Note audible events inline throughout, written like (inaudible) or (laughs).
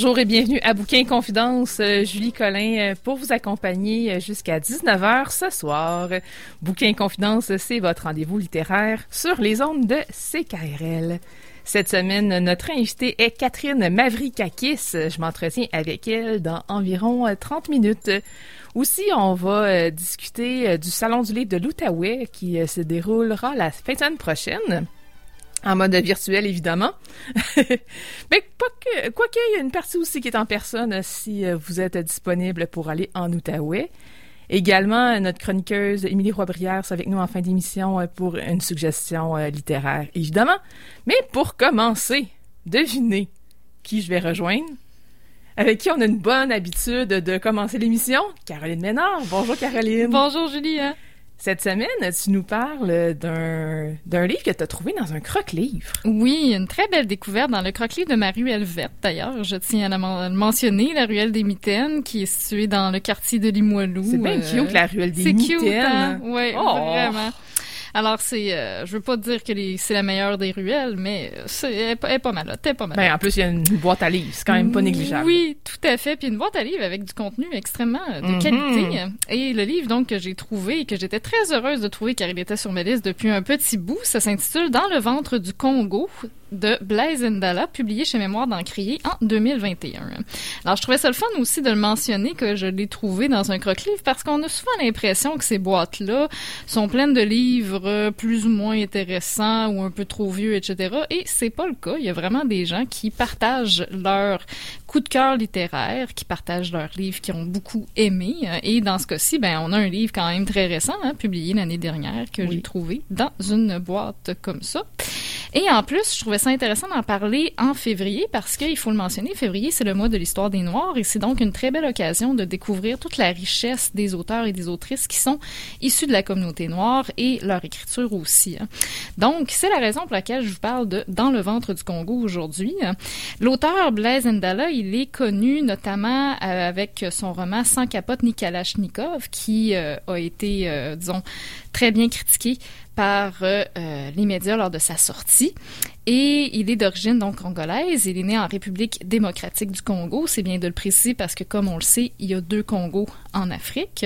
Bonjour et bienvenue à Bouquin Confidence. Euh, Julie Collin euh, pour vous accompagner euh, jusqu'à 19h ce soir. Bouquin Confidence, c'est votre rendez-vous littéraire sur les ondes de CKRL. Cette semaine, notre invitée est Catherine Mavrikakis. Je m'entretiens avec elle dans environ 30 minutes. Aussi, on va discuter du Salon du livre de l'Outaouais qui se déroulera la fin de semaine prochaine en mode virtuel évidemment. (laughs) Mais quoi qu'il y a une partie aussi qui est en personne euh, si euh, vous êtes disponible pour aller en Outaouais. Également, notre chroniqueuse Émilie Roy-Brière avec nous en fin d'émission euh, pour une suggestion littéraire, évidemment. Mais pour commencer, devinez qui je vais rejoindre? Avec qui on a une bonne habitude de commencer l'émission, Caroline Ménard. Bonjour Caroline. Bonjour Julie. Cette semaine, tu nous parles d'un, d'un livre que tu as trouvé dans un croque-livre. Oui, une très belle découverte dans le croque-livre de ma ruelle verte, d'ailleurs. Je tiens à le mentionner, la ruelle des Mitaines, qui est située dans le quartier de Limoilou. C'est bien euh, cute, la ruelle des Mitaines. C'est cute, hein? Oui, oh! vraiment. Alors, c'est, euh, je veux pas dire que c'est la meilleure des ruelles, mais c'est, elle, est pas mal, pas mal. Ben, en plus, il y a une boîte à livres, c'est quand même pas négligeable. Oui, tout à fait. Puis une boîte à livres avec du contenu extrêmement de mhm. qualité. Et le livre, donc, que j'ai trouvé et que j'étais très heureuse de trouver car il était sur ma liste depuis un petit bout, ça s'intitule Dans le ventre du Congo de Blaise Ndala, publié chez Mémoire d'Encrier en 2021. Alors, je trouvais ça le fun aussi de le mentionner que je l'ai trouvé dans un croque-livre parce qu'on a souvent l'impression que ces boîtes-là sont pleines de livres plus ou moins intéressants ou un peu trop vieux, etc. Et c'est pas le cas. Il y a vraiment des gens qui partagent leur coup de cœur littéraire, qui partagent leurs livres qu'ils ont beaucoup aimé. Et dans ce cas-ci, ben, on a un livre quand même très récent, hein, publié l'année dernière, que j'ai trouvé dans une boîte comme ça. Et en plus, je trouvais ça intéressant d'en parler en février parce qu'il faut le mentionner, février, c'est le mois de l'histoire des Noirs et c'est donc une très belle occasion de découvrir toute la richesse des auteurs et des autrices qui sont issus de la communauté noire et leur écriture aussi. Hein. Donc, c'est la raison pour laquelle je vous parle de Dans le ventre du Congo aujourd'hui. L'auteur Blaise Ndala, il est connu notamment euh, avec son roman Sans capote ni Kalachnikov qui euh, a été, euh, disons, très bien critiqué par euh, euh, les médias lors de sa sortie. Et il est d'origine donc congolaise. Il est né en République démocratique du Congo. C'est bien de le préciser parce que, comme on le sait, il y a deux Congos en Afrique.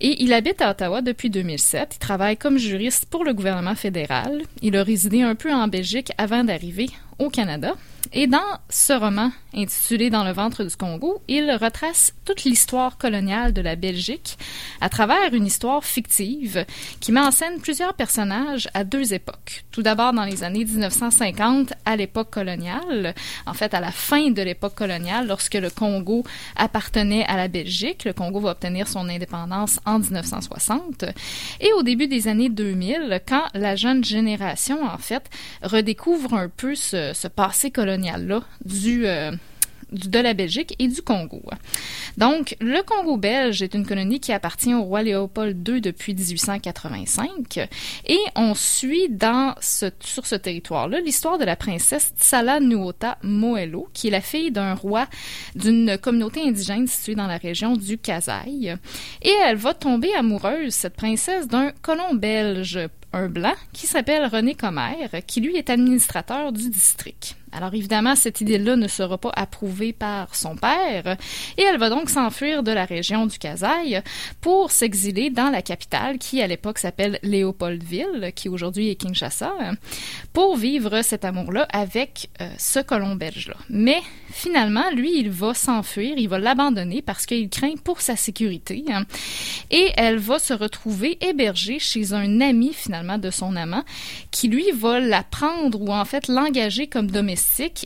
Et il habite à Ottawa depuis 2007. Il travaille comme juriste pour le gouvernement fédéral. Il a résidé un peu en Belgique avant d'arriver au Canada. Et dans ce roman intitulé Dans le ventre du Congo, il retrace toute l'histoire coloniale de la Belgique à travers une histoire fictive qui met en scène plusieurs personnages à deux époques. Tout d'abord dans les années 1950, à l'époque coloniale, en fait à la fin de l'époque coloniale, lorsque le Congo appartenait à la Belgique. Le Congo va obtenir son indépendance en 1960. Et au début des années 2000, quand la jeune génération, en fait, redécouvre un peu ce, ce passé colonial-là du, euh, de la Belgique et du Congo. Donc, le Congo belge est une colonie qui appartient au roi Léopold II depuis 1885 et on suit dans ce, sur ce territoire-là l'histoire de la princesse Tsala Nuota Moelo, qui est la fille d'un roi d'une communauté indigène située dans la région du Kasaï. Et elle va tomber amoureuse, cette princesse, d'un colon belge un blanc qui s'appelle René Commère, qui lui est administrateur du district. Alors évidemment, cette idée-là ne sera pas approuvée par son père et elle va donc s'enfuir de la région du Kasaï pour s'exiler dans la capitale qui à l'époque s'appelle Léopoldville, qui aujourd'hui est Kinshasa, pour vivre cet amour-là avec euh, ce colon belge-là. Mais finalement, lui, il va s'enfuir, il va l'abandonner parce qu'il craint pour sa sécurité. Hein. et elle va se retrouver hébergée chez un ami finalement de son amant qui lui va la prendre ou en fait l'engager comme domestique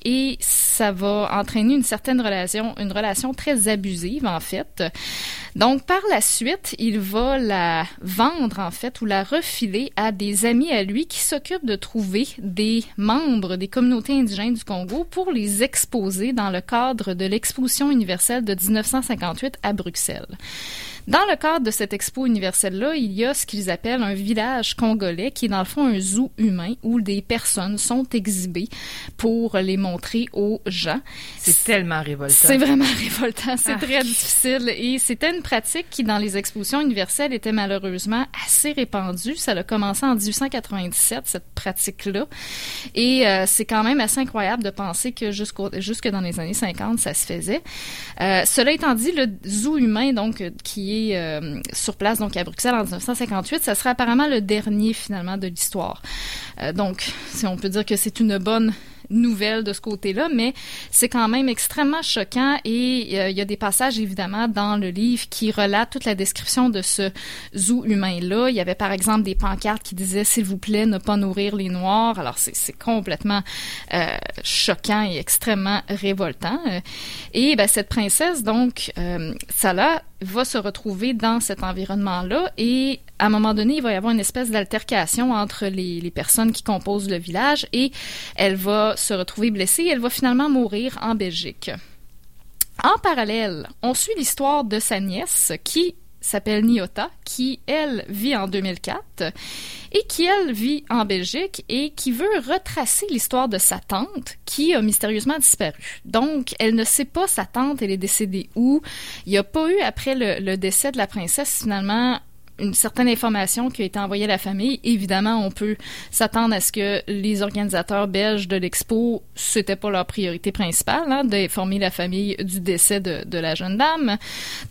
et ça va entraîner une certaine relation, une relation très abusive en fait. Donc par la suite, il va la vendre en fait ou la refiler à des amis à lui qui s'occupent de trouver des membres des communautés indigènes du Congo pour les exposer dans le cadre de l'exposition universelle de 1958 à Bruxelles. Dans le cadre de cette expo universelle-là, il y a ce qu'ils appellent un village congolais, qui est dans le fond un zoo humain où des personnes sont exhibées pour les montrer aux gens. C'est tellement révoltant. C'est vraiment (laughs) révoltant. C'est très difficile. Et c'était une pratique qui, dans les expositions universelles, était malheureusement assez répandue. Ça a commencé en 1897, cette pratique-là. Et euh, c'est quand même assez incroyable de penser que jusque dans les années 50, ça se faisait. Euh, cela étant dit, le zoo humain, donc, qui euh, sur place donc à Bruxelles en 1958. Ça serait apparemment le dernier finalement de l'histoire. Euh, donc, si on peut dire que c'est une bonne nouvelle de ce côté-là, mais c'est quand même extrêmement choquant et euh, il y a des passages évidemment dans le livre qui relatent toute la description de ce zoo humain-là. Il y avait par exemple des pancartes qui disaient s'il vous plaît ne pas nourrir les noirs. Alors c'est complètement euh, choquant et extrêmement révoltant. Et ben, cette princesse donc euh, va se retrouver dans cet environnement-là et à un moment donné, il va y avoir une espèce d'altercation entre les, personnes qui composent le village et elle va se retrouver blessée et elle va finalement mourir en Belgique. En parallèle, on suit l'histoire de sa nièce qui s'appelle Niota, qui, elle, vit en 2004 et qui, elle, vit en Belgique et qui veut retracer l'histoire de sa tante qui a mystérieusement disparu. Donc, elle ne sait pas sa tante, elle est décédée où. Il n'y a pas eu, après le décès de la princesse, finalement, une certaine information qui a été envoyée à la famille. Évidemment, on peut s'attendre à ce que les organisateurs belges de l'expo, c'était pas leur priorité principale, hein, d'informer la famille du décès de, la jeune dame.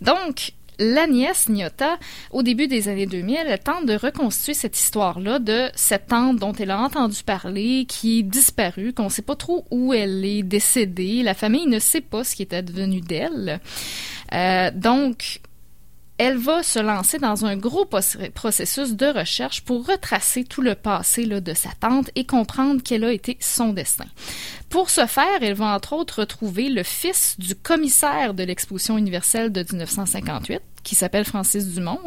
Donc, la nièce Nyota, au début des années 2000, elle tente de reconstituer cette histoire-là de cette tante dont elle a entendu parler, qui est disparue, qu'on ne sait pas trop où elle est décédée. La famille ne sait pas ce qui était devenu d'elle. Euh, donc, elle va se lancer dans un gros processus de recherche pour retracer tout le passé de sa tante et comprendre quel a été son destin. Pour ce faire, elle va entre autres retrouver le fils du commissaire de l'exposition universelle de 1958, qui s'appelle Francis Dumont,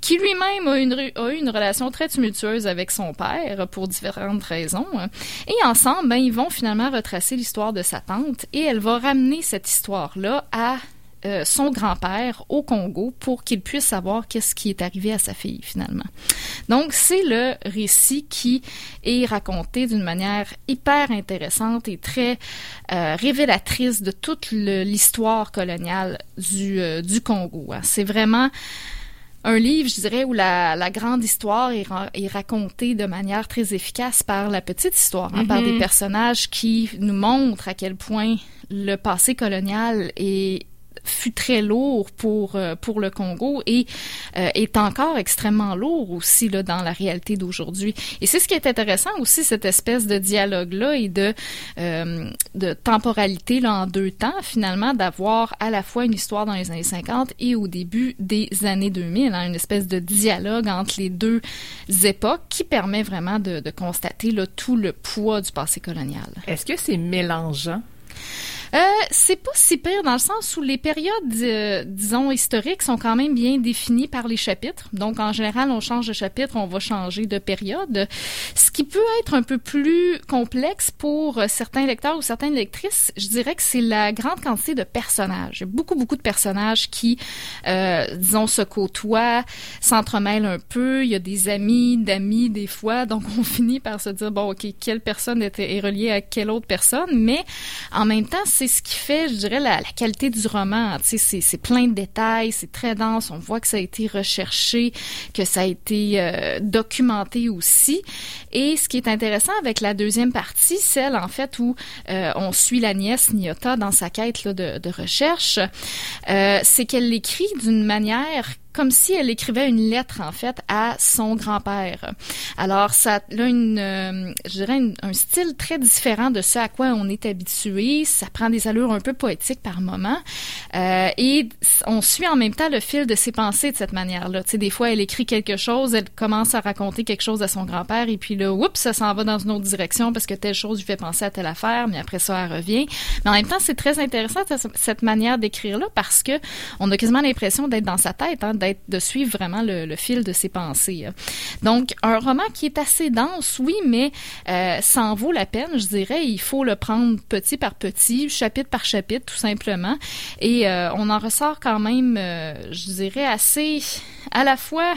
qui lui-même a, a, eu une relation très tumultueuse avec son père pour différentes raisons. Et ensemble, ben, ils vont finalement retracer l'histoire de sa tante et elle va ramener cette histoire-là à euh, son grand-père au Congo pour qu'il puisse savoir qu'est-ce qui est arrivé à sa fille finalement. Donc c'est le récit qui est raconté d'une manière hyper intéressante et très euh, révélatrice de toute l'histoire coloniale du, euh, du Congo. Hein. C'est vraiment un livre, je dirais, où la, la grande histoire est, est, racontée de manière très efficace par la petite histoire, hein, par des mm-hmm. personnages qui nous montrent à quel point le passé colonial est fut très lourd pour euh, pour le Congo et euh, est encore extrêmement lourd aussi là dans la réalité d'aujourd'hui. Et c'est ce qui est intéressant aussi cette espèce de dialogue là et de euh, de temporalité là en deux temps finalement d'avoir à la fois une histoire dans les années 50 et au début des années 2000, hein, une espèce de dialogue entre les deux époques qui permet vraiment de, de constater là, tout le poids du passé colonial. Est-ce que c'est mélangeant? Euh, c'est pas si pire dans le sens où les périodes, euh, disons, historiques sont quand même bien définies par les chapitres. Donc, en général, on change de chapitre, on va changer de période. Ce qui peut être un peu plus complexe pour certains lecteurs ou certaines lectrices, je dirais que c'est la grande quantité de personnages. Il y a beaucoup, beaucoup de personnages qui, euh, disons, se côtoient, s'entremêlent un peu. Il y a des amis, d'amis, des fois. Donc, (laughs) on finit par se dire, bon, OK, quelle personne était, est reliée à quelle autre personne? Mais, en même temps, c'est ce qui fait, je dirais, la, qualité du roman. Tu sais, c'est plein de détails, c'est très dense. On voit que ça a été recherché, que ça a été euh, documenté aussi. Et ce qui est intéressant avec la deuxième partie, celle en fait où euh, on suit la nièce Nyota dans sa quête là, de, de, recherche, euh, c'est qu'elle l'écrit d'une manière comme si elle écrivait une lettre en fait à son grand-père. Alors ça a une, euh, je dirais un style très différent de ce à quoi on est habitué. Ça prend des allures un peu poétiques par moment euh, et on suit en même temps le fil de ses pensées de cette manière-là. Tu sais, des fois elle écrit quelque chose, elle commence à raconter quelque chose à son grand-père et puis là, oups, ça s'en va dans une autre direction parce que telle chose lui fait penser à telle affaire, mais après ça elle revient. Mais en même temps, c'est très intéressant cette manière d'écrire là parce que on a quasiment l'impression d'être dans sa tête, hein, de suivre vraiment le, fil de ses pensées. Donc, un roman qui est assez dense, oui, mais euh, ça en vaut la peine, je dirais. Il faut le prendre petit par petit, chapitre par chapitre, tout simplement. Et euh, on en ressort quand même, euh, je dirais, assez à la fois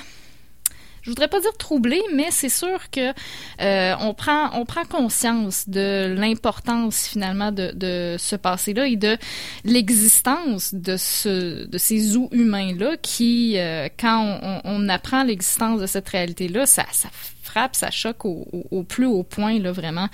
je voudrais pas dire troublé, mais c'est sûr que euh, on prend on prend conscience de l'importance finalement de, de ce passé-là et de l'existence de ce de ces zoos humains là qui euh, quand on, on apprend l'existence de cette réalité-là, ça ça frappe, ça choque au, au, plus haut point, là, vraiment,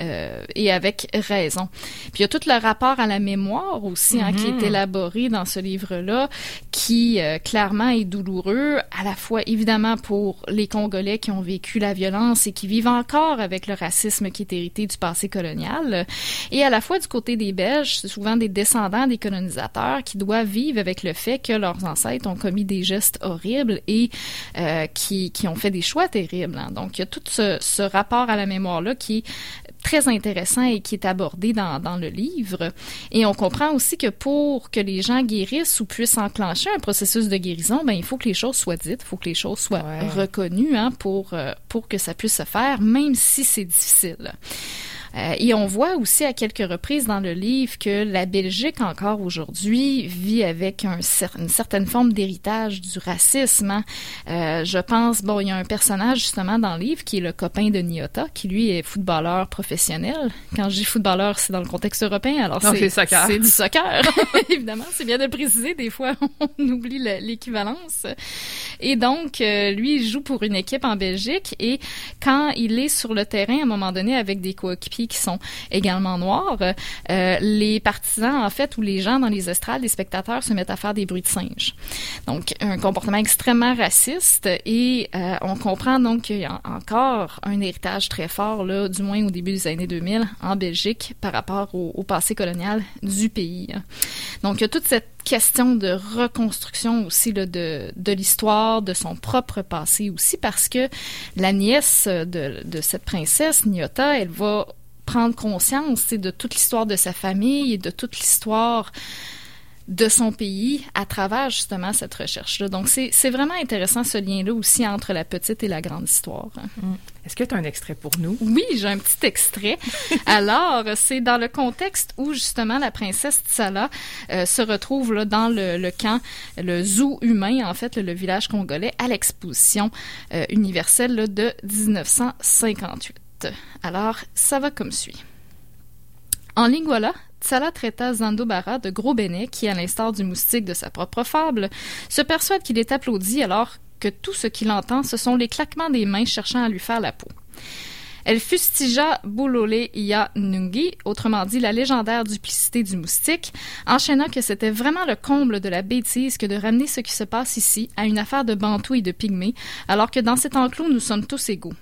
euh, et avec raison. Puis il y a tout le rapport à la mémoire aussi, hein, qui est mm-hmm. élaboré dans ce livre-là, qui euh, clairement est douloureux, à la fois évidemment pour les Congolais qui ont vécu la violence et qui vivent encore avec le racisme qui est hérité du passé colonial, et à la fois du côté des Belges, souvent des descendants des colonisateurs qui doivent vivre avec le fait que leurs ancêtres ont commis des gestes horribles et euh, qui, qui ont fait des choix terribles. Hein. Donc, il y a tout ce, rapport à la mémoire-là qui est très intéressant et qui est abordé dans, le livre. Et on comprend aussi que pour que les gens guérissent ou puissent enclencher un processus de guérison, ben, il faut que les choses soient dites, il faut que les choses soient reconnues hein, pour, euh, pour que ça puisse se faire, même si c'est difficile. Euh, et on voit aussi à quelques reprises dans le livre que la Belgique encore aujourd'hui vit avec un, une certaine forme d'héritage du racisme. Hein. Euh, je pense, bon, il y a un personnage justement dans le livre qui est le copain de Niota, qui lui est footballeur professionnel. Quand je dis footballeur, c'est dans le contexte européen, alors c'est c'est du (laughs) soccer, (laughs) évidemment. C'est bien de le préciser. Des fois, (laughs) on oublie l'équivalence. Et donc, euh, lui, il joue pour une équipe en Belgique et quand il est sur le terrain, à un moment donné, avec des coéquipiers qui sont également noirs, euh, les partisans, en fait, ou les gens dans les estrades, les spectateurs se mettent à faire des bruits de singes. Donc, un comportement extrêmement raciste et euh, on comprend donc qu'il y a encore un héritage très fort, là, du moins au début des années 2000, en Belgique par rapport au, passé colonial du pays. Donc, il y a toute cette question de reconstruction aussi de, de l'histoire, de son propre passé aussi, parce que la nièce de, de cette princesse, Nyota, elle va prendre conscience de toute l'histoire de sa famille et de toute l'histoire de son pays à travers justement cette recherche-là. Donc, c'est vraiment intéressant ce lien-là aussi entre la petite et la grande histoire. Mm. Est-ce que tu as un extrait pour nous? Oui, j'ai un petit extrait. (laughs) Alors, c'est dans le contexte où justement la princesse Tsala euh, se retrouve là, dans le, camp, le zoo humain, en fait, le, village congolais, à l'exposition euh, universelle de 1958. Alors, ça va comme suit. En Lingwala, Tsala traita Zandobara de gros bénet qui, à l'instar du moustique de sa propre fable, se persuade qu'il est applaudi alors que tout ce qu'il entend, ce sont les claquements des mains cherchant à lui faire la peau. Elle fustigea Boulolé Ia Nungi, autrement dit la légendaire duplicité du moustique, enchaînant que c'était vraiment le comble de la bêtise que de ramener ce qui se passe ici à une affaire de bantous et de pygmées, alors que dans cet enclos nous sommes tous égaux.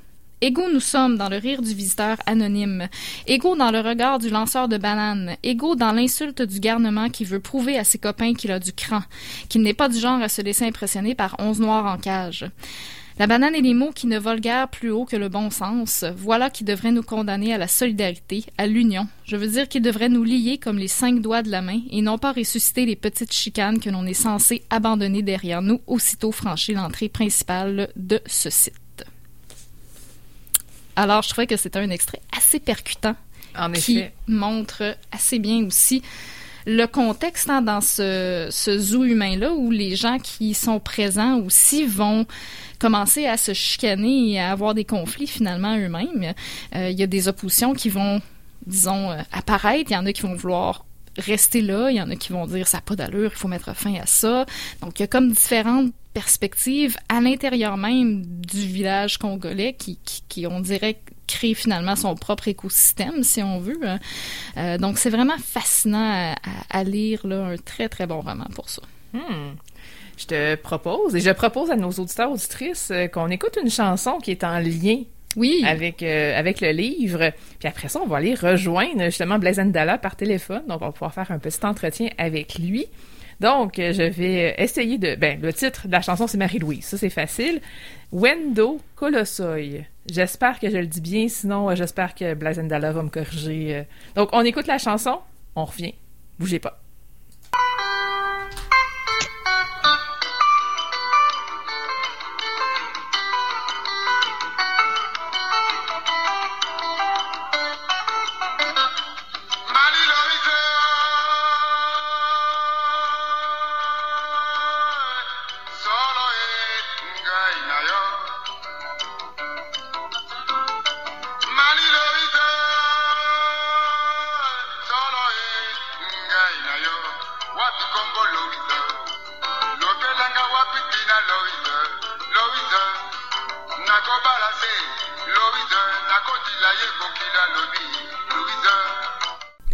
Égaux nous sommes dans le rire du visiteur anonyme, égaux dans le regard du lanceur de bananes, égaux dans l'insulte du garnement qui veut prouver à ses copains qu'il a du cran, qu'il n'est pas du genre à se laisser impressionner par onze noirs en cage. La banane et les mots qui ne volent guère plus haut que le bon sens, voilà qui devrait nous condamner à la solidarité, à l'union. Je veux dire qu'ils devraient nous lier comme les cinq doigts de la main et non pas ressusciter les petites chicanes que l'on est censé abandonner derrière nous aussitôt franchi l'entrée principale de ce site. Alors, je trouvais que c'était un extrait assez percutant. En qui montre assez bien aussi le contexte hein, dans ce, zoo humain-là où les gens qui sont présents aussi vont commencer à se chicaner et à avoir des conflits finalement eux-mêmes. Euh, il y a des oppositions qui vont, disons, euh, apparaître. Il y en a qui vont vouloir rester là, il y en a qui vont dire ça n'a pas d'allure, il faut mettre fin à ça. Donc il y a comme différentes perspectives à l'intérieur même du village congolais qui, qui, on dirait crée finalement son propre écosystème si on veut. Hein. Euh, donc c'est vraiment fascinant à, lire là, un très très bon roman pour ça. Hmm. Je te propose et je propose à nos auditeurs auditrices euh, qu'on écoute une chanson qui est en lien oui. Avec, euh, avec le livre. Puis après ça, on va aller rejoindre justement Blaise Dalla par téléphone. Donc, on va pouvoir faire un petit entretien avec lui. Donc, euh, je vais essayer de... Ben, le titre de la chanson, c'est Marie-Louise. Ça, c'est facile. Wendo Colossoy. J'espère que je le dis bien, sinon euh, j'espère que Blaise Dalla va me corriger. Donc, on écoute la chanson, on revient. Bougez pas.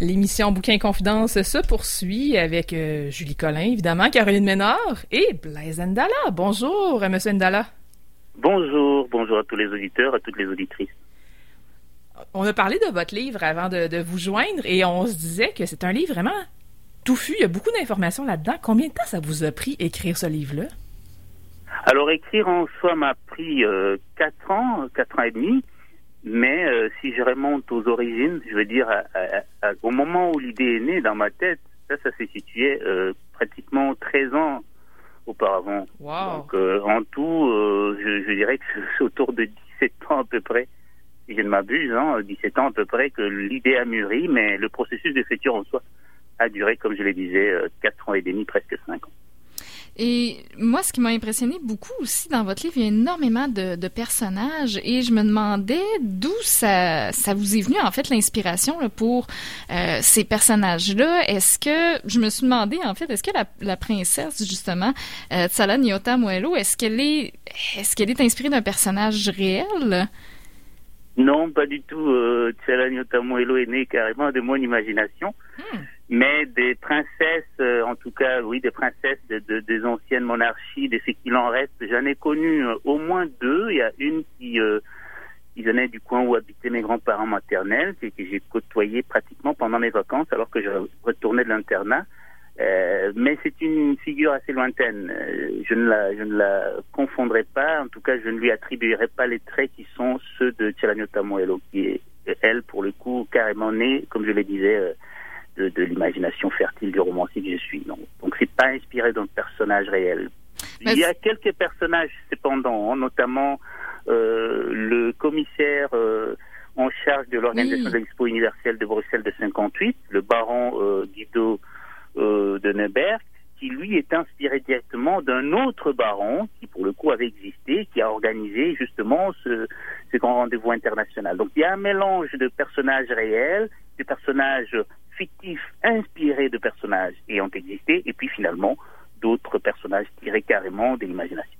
L'émission Bouquin Confidence se poursuit avec euh, Julie Collin, évidemment, Caroline Ménard et Blaise Ndala. Bonjour, euh, Monsieur Ndala. Bonjour, bonjour à tous les auditeurs, à toutes les auditrices. On a parlé de votre livre avant de, de vous joindre et on se disait que c'est un livre vraiment touffu. Il y a beaucoup d'informations là-dedans. Combien de temps ça vous a pris écrire ce livre-là? Alors, écrire en soi m'a pris euh, quatre ans, quatre ans et demi. Mais euh, si je remonte aux origines, je veux dire, au moment où l'idée est née dans ma tête, ça, ça s'est situé euh, pratiquement 13 ans auparavant. Donc, euh, en tout, je, je, dirais que (laughs) c'est autour de 17 ans à peu près, si je ne m'abuse, hein, 17 ans à peu près, que l'idée a mûri, mais le processus d'écriture en soi a duré, comme je le disais, 4 ans et demi, presque 5 ans. Et moi, ce qui m'a impressionné beaucoup aussi dans votre livre, il y a énormément de, personnages et je me demandais d'où ça, ça vous est venu en fait l'inspiration pour euh, ces personnages-là. Est-ce que je me suis demandé en fait, est-ce que la, princesse justement euh, Tsala Nyota Moello, est-ce qu'elle est, est-ce qu'elle est inspirée d'un personnage réel? Non, pas du tout. Euh, Tsala Nyota Moello est née carrément de mon imagination. Hmm mais des princesses, euh, en tout cas, oui, des princesses de, de, des anciennes monarchies, de ce qu'il en reste. J'en ai connu euh, au moins deux. Il y a une qui, euh, qui venait du coin où habitaient mes grands-parents maternels, que, que j'ai côtoyé pratiquement pendant mes vacances, alors que je retournais de l'internat. Euh, mais c'est une figure assez lointaine. je ne la, je ne la confondrai pas. En tout cas, je ne lui attribuerai pas les traits qui sont ceux de Moello, qui est elle, pour le coup, carrément née, comme je le disais de, l'imagination fertile du romancier que je suis. Non. Donc c'est pas inspiré d'un personnage réel. Il y a quelques personnages cependant, hein, notamment euh, le commissaire euh, en charge de l'organisation de l'Expo universelle de Bruxelles de 58, le baron euh, Guido de Neuberg, qui lui est inspiré directement d'un autre baron qui pour le coup avait existé, qui a organisé justement ce, ce grand rendez-vous international. Donc il y a un mélange de personnages réels, de personnages fictifs inspirés de personnages ayant existé, et puis finalement d'autres personnages tirés carrément de l'imagination.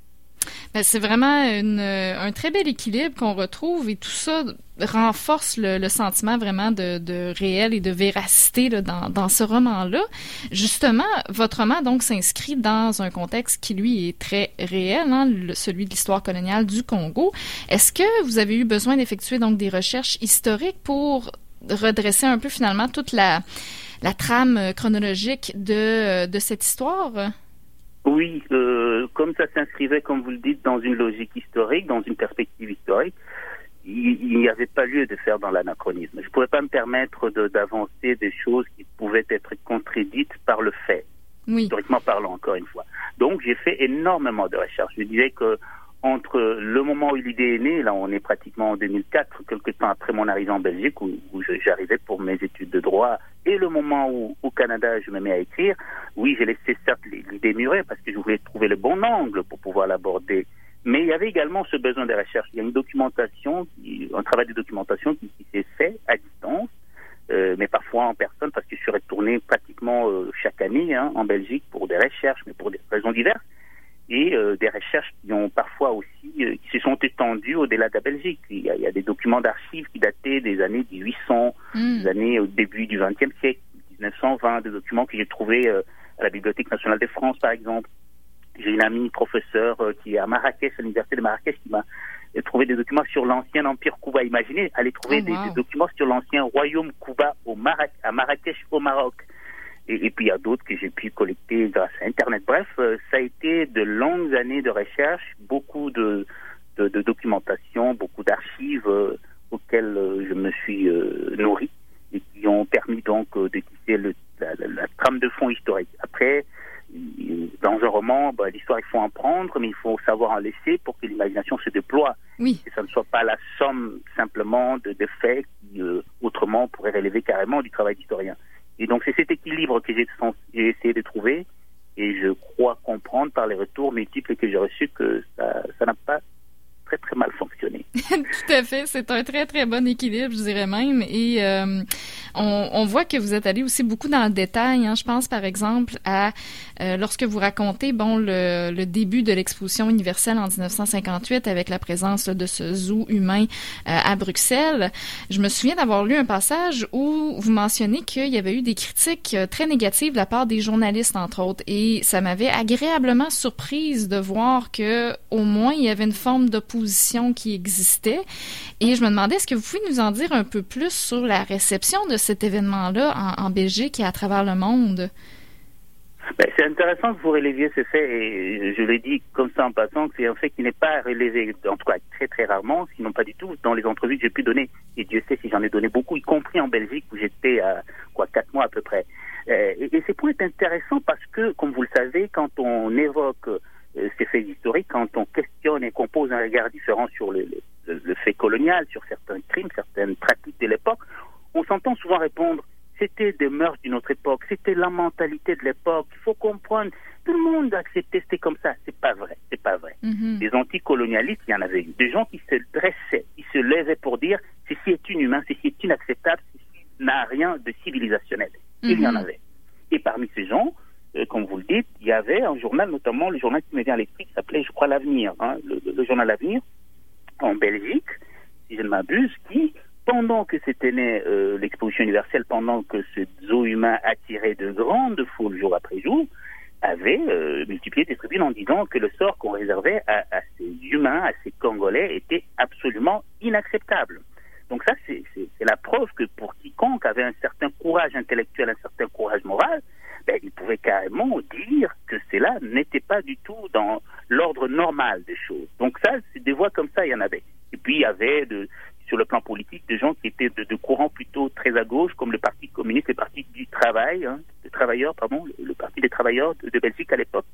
Ben, c'est vraiment une, un très bel équilibre qu'on retrouve et tout ça renforce le, sentiment vraiment de, réel et de véracité dans, ce roman-là. Justement, votre roman donc s'inscrit dans un contexte qui lui est très réel, hein, celui de l'histoire coloniale du Congo. Est-ce que vous avez eu besoin d'effectuer donc des recherches historiques pour redresser un peu finalement toute la, la trame chronologique de, de cette histoire? Oui, euh, comme ça s'inscrivait, comme vous le dites, dans une logique historique, dans une perspective historique, il n'y avait pas lieu de faire dans l'anachronisme. Je ne pouvais pas me permettre d'avancer des choses qui pouvaient être contredites par le fait, historiquement parlant, encore une fois. Donc j'ai fait énormément de recherches. Je disais que entre le moment où l'idée est née, là on est pratiquement en 2004, quelques temps après mon arrivée en Belgique, où, j'arrivais pour mes études de droit, et le moment où au Canada je me mets à écrire, oui j'ai laissé certes l'idée mûrir parce que je voulais trouver le bon angle pour pouvoir l'aborder. Mais il y avait également ce besoin de recherche. Il y a une documentation, un travail de documentation qui, s'est fait à distance euh, mais parfois en personne parce que je suis retourné pratiquement euh, chaque année hein, en Belgique pour des recherches, mais pour des raisons diverses, et euh, des recherches qui ont parfois aussi qui se sont étendues au-delà de la Belgique. Il y a, il y a des documents d'archives qui dataient des années 1800, Mm. des années au début du XXe siècle, 1920, des documents que j'ai trouvés à la Bibliothèque nationale de France, par exemple. J'ai une amie professeure qui est à Marrakech, à l'université de Marrakech, qui m'a trouvé des documents sur l'ancien empire Kouba. Imaginez, aller trouver Oh, des, wow. des documents sur l'ancien royaume Kouba au Mara- à Marrakech au Maroc. Et, et puis il y a d'autres que j'ai pu collecter grâce à Internet. Bref, euh, ça a été de longues années de recherche, beaucoup de, de, de documentation, beaucoup d'archives euh, auxquelles euh, je me suis euh, nourri et qui ont permis donc de tisser le, la, la- la trame de fond historique. Après, dans un roman, bah, l'histoire, il faut en prendre, mais il faut savoir en laisser pour que l'imagination se déploie Oui. que ça ne soit pas la somme simplement de, de faits qui, euh, autrement, pourraient relever carrément du travail d'historien. Et donc, c'est cet équilibre que j'ai essayé de trouver, et je crois comprendre par les retours multiples que j'ai reçus que ça n'a pas très, très mal fonctionné. (laughs) Tout à fait. C'est un très, très bon équilibre, je dirais même. Et euh, on, on voit que vous êtes allé aussi beaucoup dans le détail. Hein. Je pense, par exemple, à euh, lorsque vous racontez bon le, le début de l'exposition universelle en 1958 avec la présence de ce zoo humain euh, à Bruxelles. Je me souviens d'avoir lu un passage où vous mentionnez qu'il y avait eu des critiques euh, très négatives de la part des journalistes, entre autres. Et ça m'avait agréablement surprise de voir que au moins il y avait une forme d'opposition qui existait. Et je me demandais, est-ce que vous pouvez nous en dire un peu plus sur la réception de cet événement-là en, en Belgique et à travers le monde? Ben, c'est intéressant que vous releviez ce fait, et je l'ai dit comme ça en passant, que c'est un fait qui n'est pas relevé, en tout cas très très rarement, sinon pas du tout, dans les entrevues que j'ai pu donner, et Dieu sait si j'en ai donné beaucoup, y compris en Belgique où j'étais à quoi quatre mois à peu près. Euh, et, et ces points est intéressant parce que, comme vous le savez, quand on évoque euh, ces faits historiques, quand on questionne et qu'on pose un regard différent sur le, le, le fait colonial, sur certains crimes, certaines pratiques de l'époque, on s'entend souvent répondre c'était des mœurs d'une autre époque, c'était la mentalité de l'époque. Il faut comprendre, tout le monde acceptait, c'était comme ça. C'est pas vrai, c'est pas vrai. Mhm. Des anticolonialistes, il y en avait eu. Des gens qui se dressaient, qui se levaient pour dire ceci est inhumain, ceci est inacceptable, ceci n'a rien de civilisationnel. Il y en Mhm. avait. Et parmi ces gens, comme vous le dites, il y avait un journal, notamment le journal qui me vient à l'esprit, qui s'appelait, je crois, L'Avenir, hein, le, journal L'Avenir, en Belgique, si je ne m'abuse, qui, pendant que c'était euh, l'exposition universelle, pendant que ce zoo humain attirait de grandes foules jour après jour, avait euh, multiplié des tribunes en disant que le sort qu'on réservait à, à ces humains, à ces Congolais, était absolument inacceptable. Donc ça, c'est la preuve que pour quiconque avait un certain courage intellectuel, un certain courage moral, ben, il pouvait carrément dire que cela n'était pas du tout dans l'ordre normal des choses. Donc ça, c'est des voix comme ça, il y en avait. Et puis il y avait de, sur le plan politique des gens qui étaient de, de courant plutôt très à gauche, comme le Parti communiste, le Parti du travail, hein, des travailleurs, pardon, le, le Parti des travailleurs de, de Belgique à l'époque,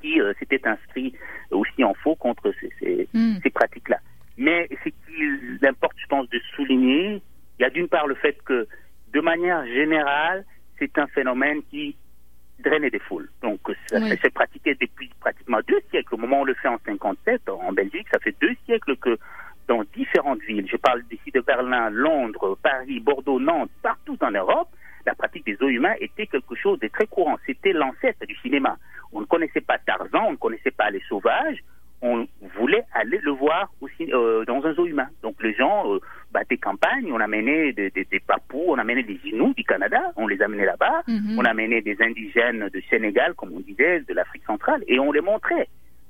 qui euh, s'était inscrit aussi en faux contre ces, ces, Mm. ces pratiques-là. Mais ce qu'il importe, je pense, de souligner, il y a d'une part le fait que, de manière générale, c'est un phénomène qui drainait des foules. Donc, ça, Oui. s'est pratiqué depuis pratiquement deux siècles. Au moment où on le fait en 57, en Belgique, ça fait deux siècles que dans différentes villes, je parle d'ici de Berlin, Londres, Paris, Bordeaux, Nantes, partout en Europe, la pratique des eaux humains était quelque chose de très courant. C'était l'ancêtre du cinéma. On ne connaissait pas Tarzan, on ne connaissait pas les sauvages, on voulait aller le voir aussi euh, dans un zoo humain. Donc les gens euh, battaient campagne, on amenait des, des, des papous, on amenait des Inuits du Canada, on les amenait là-bas, Mhm. on amenait des indigènes de Sénégal, comme on disait, de l'Afrique centrale, et on les montrait.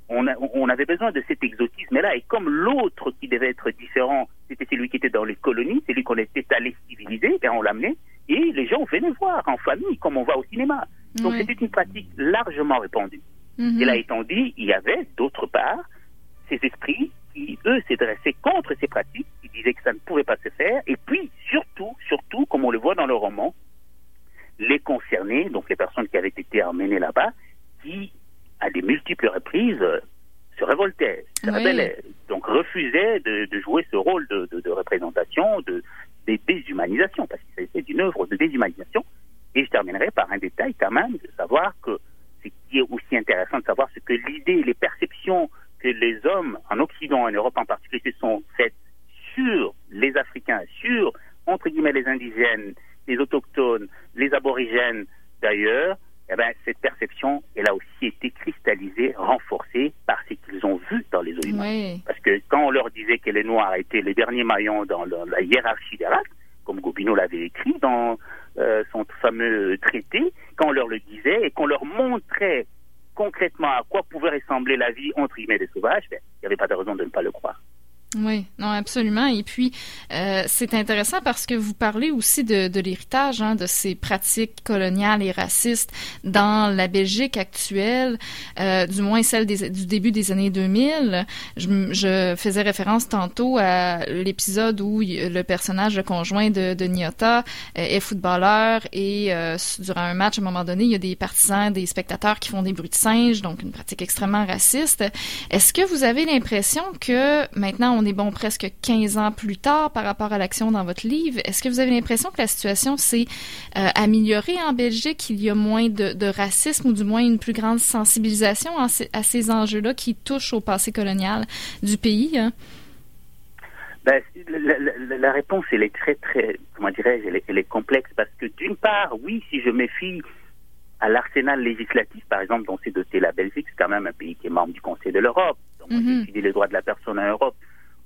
On, a- on avait besoin de cet exotisme-là, et comme l'autre qui devait être différent, c'était celui qui était dans les colonies, celui qu'on était allé civiliser, ben on l'amenait, et les gens venaient voir en famille, comme on va au cinéma. Donc Oui. c'était une pratique largement répandue. Mhm. Cela étant dit, il y avait d'autre part ces esprits qui, eux, dressés contre ces pratiques, qui disaient que ça ne pouvait pas se faire, et puis surtout, surtout, comme on le voit dans le roman, les concernés, donc les personnes qui avaient été emmenées là-bas, qui, à des multiples reprises, se révoltaient, se Oui. rebellaient, donc refusaient de, de jouer ce rôle de, de- de représentation, de, déshumanisation, parce qu'il s'agissait d'une œuvre de déshumanisation. Et je terminerai par un détail quand même, de savoir que qui est aussi intéressant de savoir, c'est que l'idée, les perceptions que les hommes en Occident, en Europe en particulier, se sont faites sur les Africains, sur, entre guillemets, les indigènes, les autochtones, les aborigènes d'ailleurs, eh ben, cette perception, elle a aussi été cristallisée, renforcée par ce qu'ils ont vu dans les eaux Parce que quand on leur disait que les Noirs étaient les derniers maillons dans la hiérarchie des races, comme Gobineau l'avait écrit dans euh, son fameux traité, quand on leur le disait et qu'on leur montrait concrètement à quoi pouvait ressembler la vie entre guillemets des sauvages, ben, il n'y avait pas de raison de ne pas le croire. Oui, non, absolument. Et puis, euh, c'est intéressant parce que vous parlez aussi de, de l'héritage, hein, de ces pratiques coloniales et racistes dans la Belgique actuelle, euh, du moins celle des, du début des années 2000. Je, je faisais référence tantôt à l'épisode où le personnage, le conjoint de, de euh, est footballeur et euh, durant un match, à un moment donné, il y a des partisans, des spectateurs qui font des bruits de singe, donc une pratique extrêmement raciste. Est-ce que vous avez l'impression que maintenant on est bon presque 15 ans plus tard par rapport à l'action dans votre livre. Est-ce que vous avez l'impression que la situation s'est euh, améliorée en Belgique, qu'il y a moins de, racisme ou du moins une plus grande sensibilisation à ces, enjeux-là qui touchent au passé colonial du pays? Hein? Ben, la, réponse, elle est très, très, comment dirais-je, elle, est complexe parce que d'une part, oui, si je me fie à l'arsenal législatif, par exemple, dont c'est doté la Belgique, c'est quand même un pays qui est membre du Conseil de l'Europe, donc mm les droits de la personne en Europe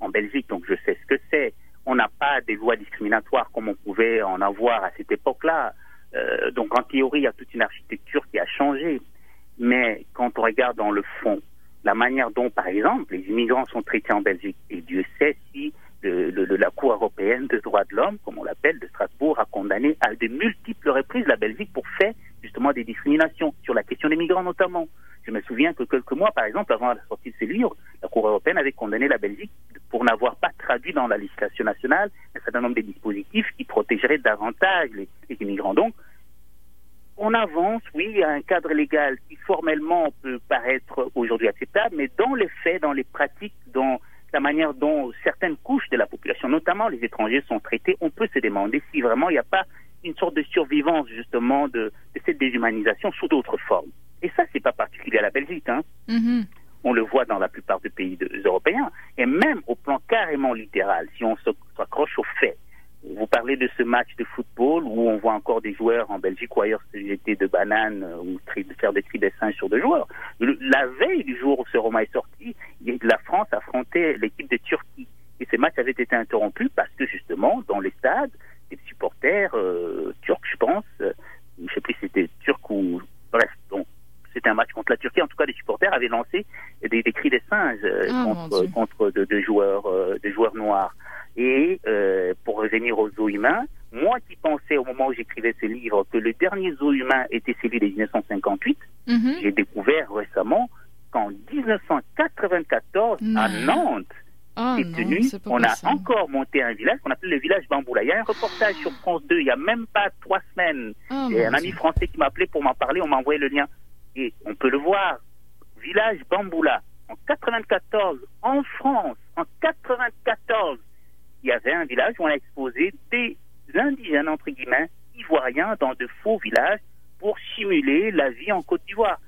en Belgique, donc je sais ce que c'est. On n'a pas des lois discriminatoires comme on pouvait en avoir à cette époque-là. Euh, donc en théorie, il y a toute une architecture qui a changé. Mais quand on regarde dans le fond, la manière dont, par exemple, les immigrants sont traités en Belgique, et Dieu sait si la Cour européenne des droits de l'homme, comme on l'appelle, de Strasbourg, a condamné à de multiples reprises la Belgique pour faire justement des discriminations sur la question des migrants notamment. Je me souviens que quelques mois, par exemple, avant la sortie de ces livres, la Cour européenne avait condamné la Belgique pour n'avoir pas traduit dans la législation nationale un certain nombre de dispositifs qui protégeraient davantage les, immigrants. Donc, on avance, oui, à un cadre légal qui formellement peut paraître aujourd'hui acceptable, mais dans les faits, dans les pratiques, dans la manière dont certaines couches de la population, notamment les étrangers, sont traités, on peut se demander si vraiment il n'y a pas une sorte de survivance justement de, cette déshumanisation sous d'autres formes. Et ça, c'est pas particulier à la Belgique. Hein. Mm-hmm. On le voit dans la plupart des pays européens. Et même au plan carrément littéral, si on s'accroche aux faits. Vous parlez de ce match de football où on voit encore des joueurs en Belgique ou ailleurs se jeter de bananes euh, ou faire des cris des singes sur des joueurs. La veille du jour où ce roman est sorti, la France affrontait l'équipe de Turquie. Et ces matchs avaient été interrompus parce que justement, dans les stades, des supporters euh, turcs, je pense, euh, je ne sais plus si c'était turc ou bref, donc c'était un match contre la Turquie. En tout cas, les supporters avaient lancé des, cris des singes ah, contre, contre de, joueurs, de joueurs noirs. Et euh, pour revenir aux zoos humains, moi qui pensais au moment où j'écrivais ce livre que le dernier zoo humain était celui de 1958, mhm. j'ai découvert récemment qu'en 1994, à Nantes, oh on a encore monté un village qu'on appelle le village Bamboula. Il y a un reportage sur France 2, il n'y a même pas trois semaines. Oh il y a un ami français qui m'a appelé pour m'en parler, on m'a envoyé le lien. Et on peut le voir, village Bamboula, en 94, en France, en 94, il y avait un village où on a exposé des indigènes, entre guillemets, ivoiriens dans de faux villages pour simuler la vie en Côte d'Ivoire,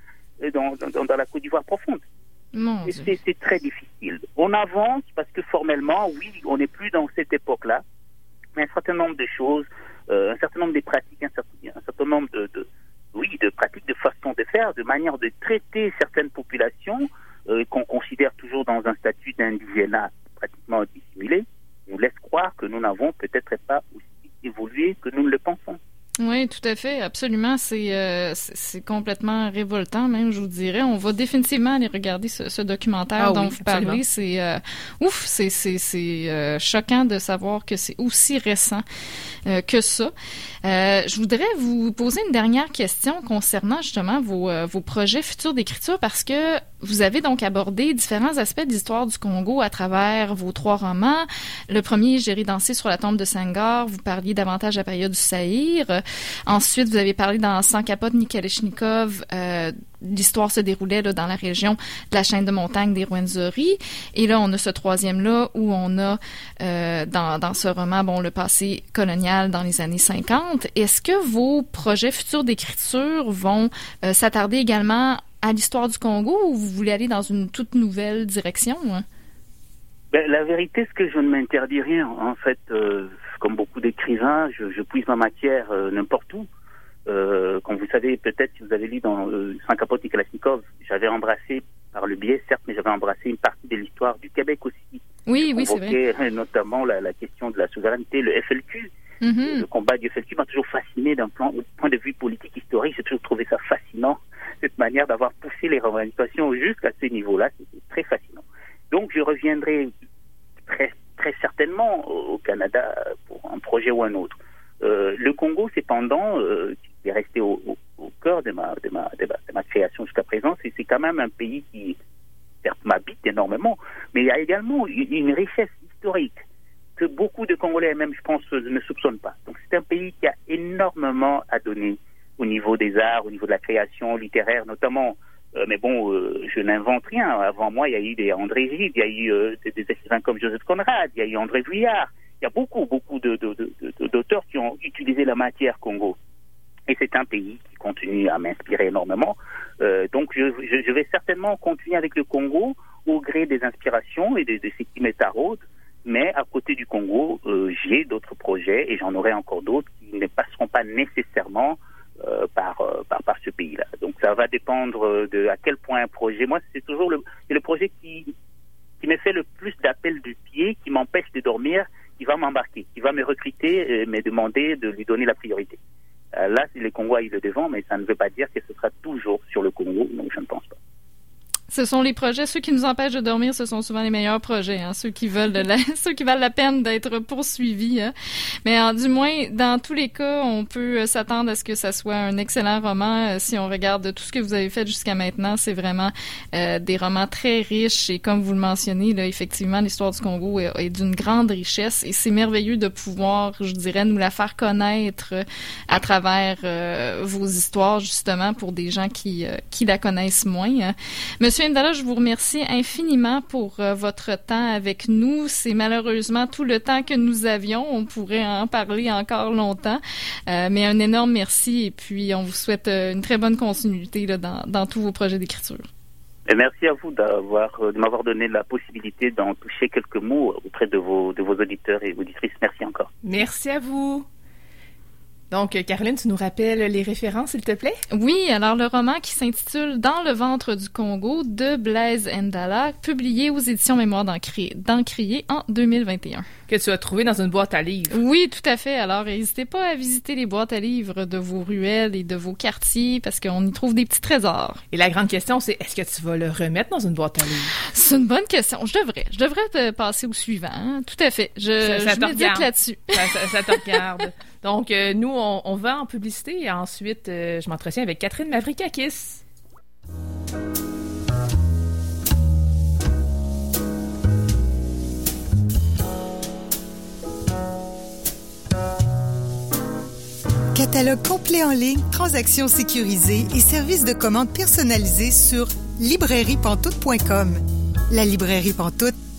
euh, dans, dans, la Côte d'Ivoire profonde. C'est très difficile. On avance parce que formellement, oui, on n'est plus dans cette époque-là, mais un certain nombre de choses, euh, un certain nombre de pratiques, un certain, nombre de, de, oui, de pratiques, de façons de faire, de manière de traiter certaines populations euh, qu'on considère toujours dans un statut d'indigénat pratiquement dissimulé, nous laisse croire que nous n'avons peut-être pas aussi évolué que nous ne le pensons. Oui, tout à fait, absolument. C'est euh, c'est complètement révoltant, même, je vous dirais. On va définitivement aller regarder ce, documentaire ah dont vous parlez. C'est euh, ouf, c'est c'est c'est euh, choquant de savoir que c'est aussi récent que ça. je voudrais vous poser une dernière question concernant justement vos vos projets futurs d'écriture parce que vous avez donc abordé différents aspects de l'histoire du Congo à travers vos trois romans. Le premier, J'irai danser sur la tombe de Senghor. Vous parliez davantage de la période du Saïr. Ensuite, vous avez parlé dans Sans capote ni euh, l'histoire se déroulait dans la région de la chaîne de montagne des Rwenzori. Et là, on a ce troisième-là où on a euh, dans, ce roman bon, le passé colonial dans les années 50. Est-ce que vos projets futurs d'écriture vont euh, s'attarder également à l'histoire du Congo ou vous voulez aller dans une toute nouvelle direction? Hein? Ben, la vérité, c'est que je ne m'interdis rien. En fait, comme beaucoup d'écrivains, je, je, puise ma matière n'importe où. comme vous savez, peut-être si vous avez lu dans euh, Saint Capote et Kalashnikov, j'avais embrassé par le biais, certes, mais j'avais embrassé une partie de l'histoire du Québec aussi. Oui, oui, c'est vrai. Notamment la, la, question de la souveraineté, le FLQ. Mm-hmm. Le combat du FLQ m'a toujours fasciné d'un point de vue politique historique. J'ai toujours trouvé ça fascinant, cette manière d'avoir poussé les revendications jusqu'à ce niveau-là. C'était très fascinant. Donc, je reviendrai très, très certainement au Canada pour un projet ou un autre. Euh, le Congo, cependant, euh, qui est resté au, cœur de ma, création jusqu'à présent, c'est quand même un pays qui, m'habite énormément, mais il y a également une, richesse historique que beaucoup de Congolais, même je pense, ne soupçonnent pas. Donc c'est un pays qui a énormément à donner au niveau des arts, au niveau de la création littéraire, notamment. Euh, mais bon, euh, je n'invente rien. Avant moi, il y a eu des André Gide, il y a eu euh, des, écrivains comme Joseph Conrad, il y a eu André Vuillard. Il y a beaucoup, beaucoup d'auteurs qui ont utilisé la matière Congo. Et c'est un pays qui continue à m'inspirer énormément. Donc je, vais certainement continuer avec le Congo au gré des inspirations et de, ce qui m'étaraude. Mais à côté du Congo, j'ai d'autres projets et j'en aurai encore d'autres qui ne passeront pas nécessairement euh, par, euh, par, par ce pays-là. Donc ça va dépendre de à quel point un projet. Moi, c'est toujours le, le projet qui, qui me fait le plus d'appels du pied, qui m'empêche de dormir, qui va m'embarquer, qui va me recruter et me demander de lui donner la priorité. Euh, là, les Congo a eu le devant, mais ça ne veut pas dire que ce sera toujours sur le Congo, donc je ne pense pas. Ce sont les projets, ceux qui nous empêchent de dormir, ce sont souvent les meilleurs projets, hein, ceux qui veulent de la, (laughs) ceux qui valent la peine d'être poursuivis. Hein. Mais du moins, dans tous les cas, on peut euh, s'attendre à ce que ça soit un excellent roman. Euh, si on regarde tout ce que vous avez fait jusqu'à maintenant, c'est vraiment euh, des romans très riches et comme vous le mentionnez, là, effectivement, l'histoire du Congo est, d'une grande richesse et c'est merveilleux de pouvoir, je dirais, nous la faire connaître à travers vos histoires justement pour des gens qui qui la connaissent moins. Hein. Monsieur je vous remercie infiniment pour euh, votre temps avec nous. C'est malheureusement tout le temps que nous avions. On pourrait en parler encore longtemps, euh, mais un énorme merci et puis on vous souhaite euh, une très bonne continuité dans, dans tous vos projets d'écriture. Et merci à vous d'avoir de m'avoir donné la possibilité d'en toucher quelques mots auprès de vos de vos auditeurs et auditrices. Merci encore. Merci à vous. Donc, Caroline, tu nous rappelles les références, s'il te plaît? Oui, alors le roman qui s'intitule Dans le ventre du Congo de Blaise Ndala, publié aux éditions Mémoire d'Encrier en 2021. Que tu as trouvé dans une boîte à livres. Oui, tout à fait. Alors, n'hésitez pas à visiter les boîtes à livres de vos ruelles et de vos quartiers parce qu'on y trouve des petits trésors. Et la grande question, c'est est-ce que tu vas le remettre dans une boîte à livres? C'est une bonne question. Je devrais. Je devrais te passer au suivant. Hein. Tout à fait. Je, ça, je là-dessus. Ça, te regarde. (laughs) Donc, euh, nous, on, va en publicité et ensuite, euh, je m'entretiens avec Catherine Mavrikakis. Catalogue complet en ligne, transactions sécurisées et services de commande personnalisés sur librairiepantoute.com. La librairie Pantoute,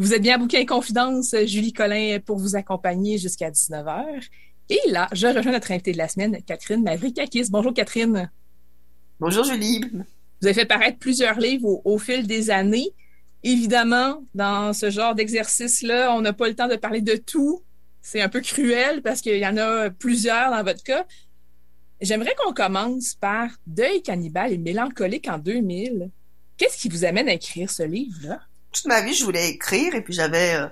Vous êtes bien à Bouquin Confidence, Julie Collin pour vous accompagner jusqu'à 19h. Et là, je rejoins notre invitée de la semaine, Catherine Mavrikakis. Bonjour Catherine. Bonjour Julie. Vous avez fait paraître plusieurs livres au, fil des années. Évidemment, dans ce genre d'exercice-là, on n'a pas le temps de parler de tout. C'est un peu cruel parce qu'il y en a plusieurs dans votre cas. J'aimerais qu'on commence par Deuil cannibale et mélancolique en 2000. Qu'est-ce qui vous amène à écrire ce livre-là? Toute ma vie, je voulais écrire et puis j'avais, euh,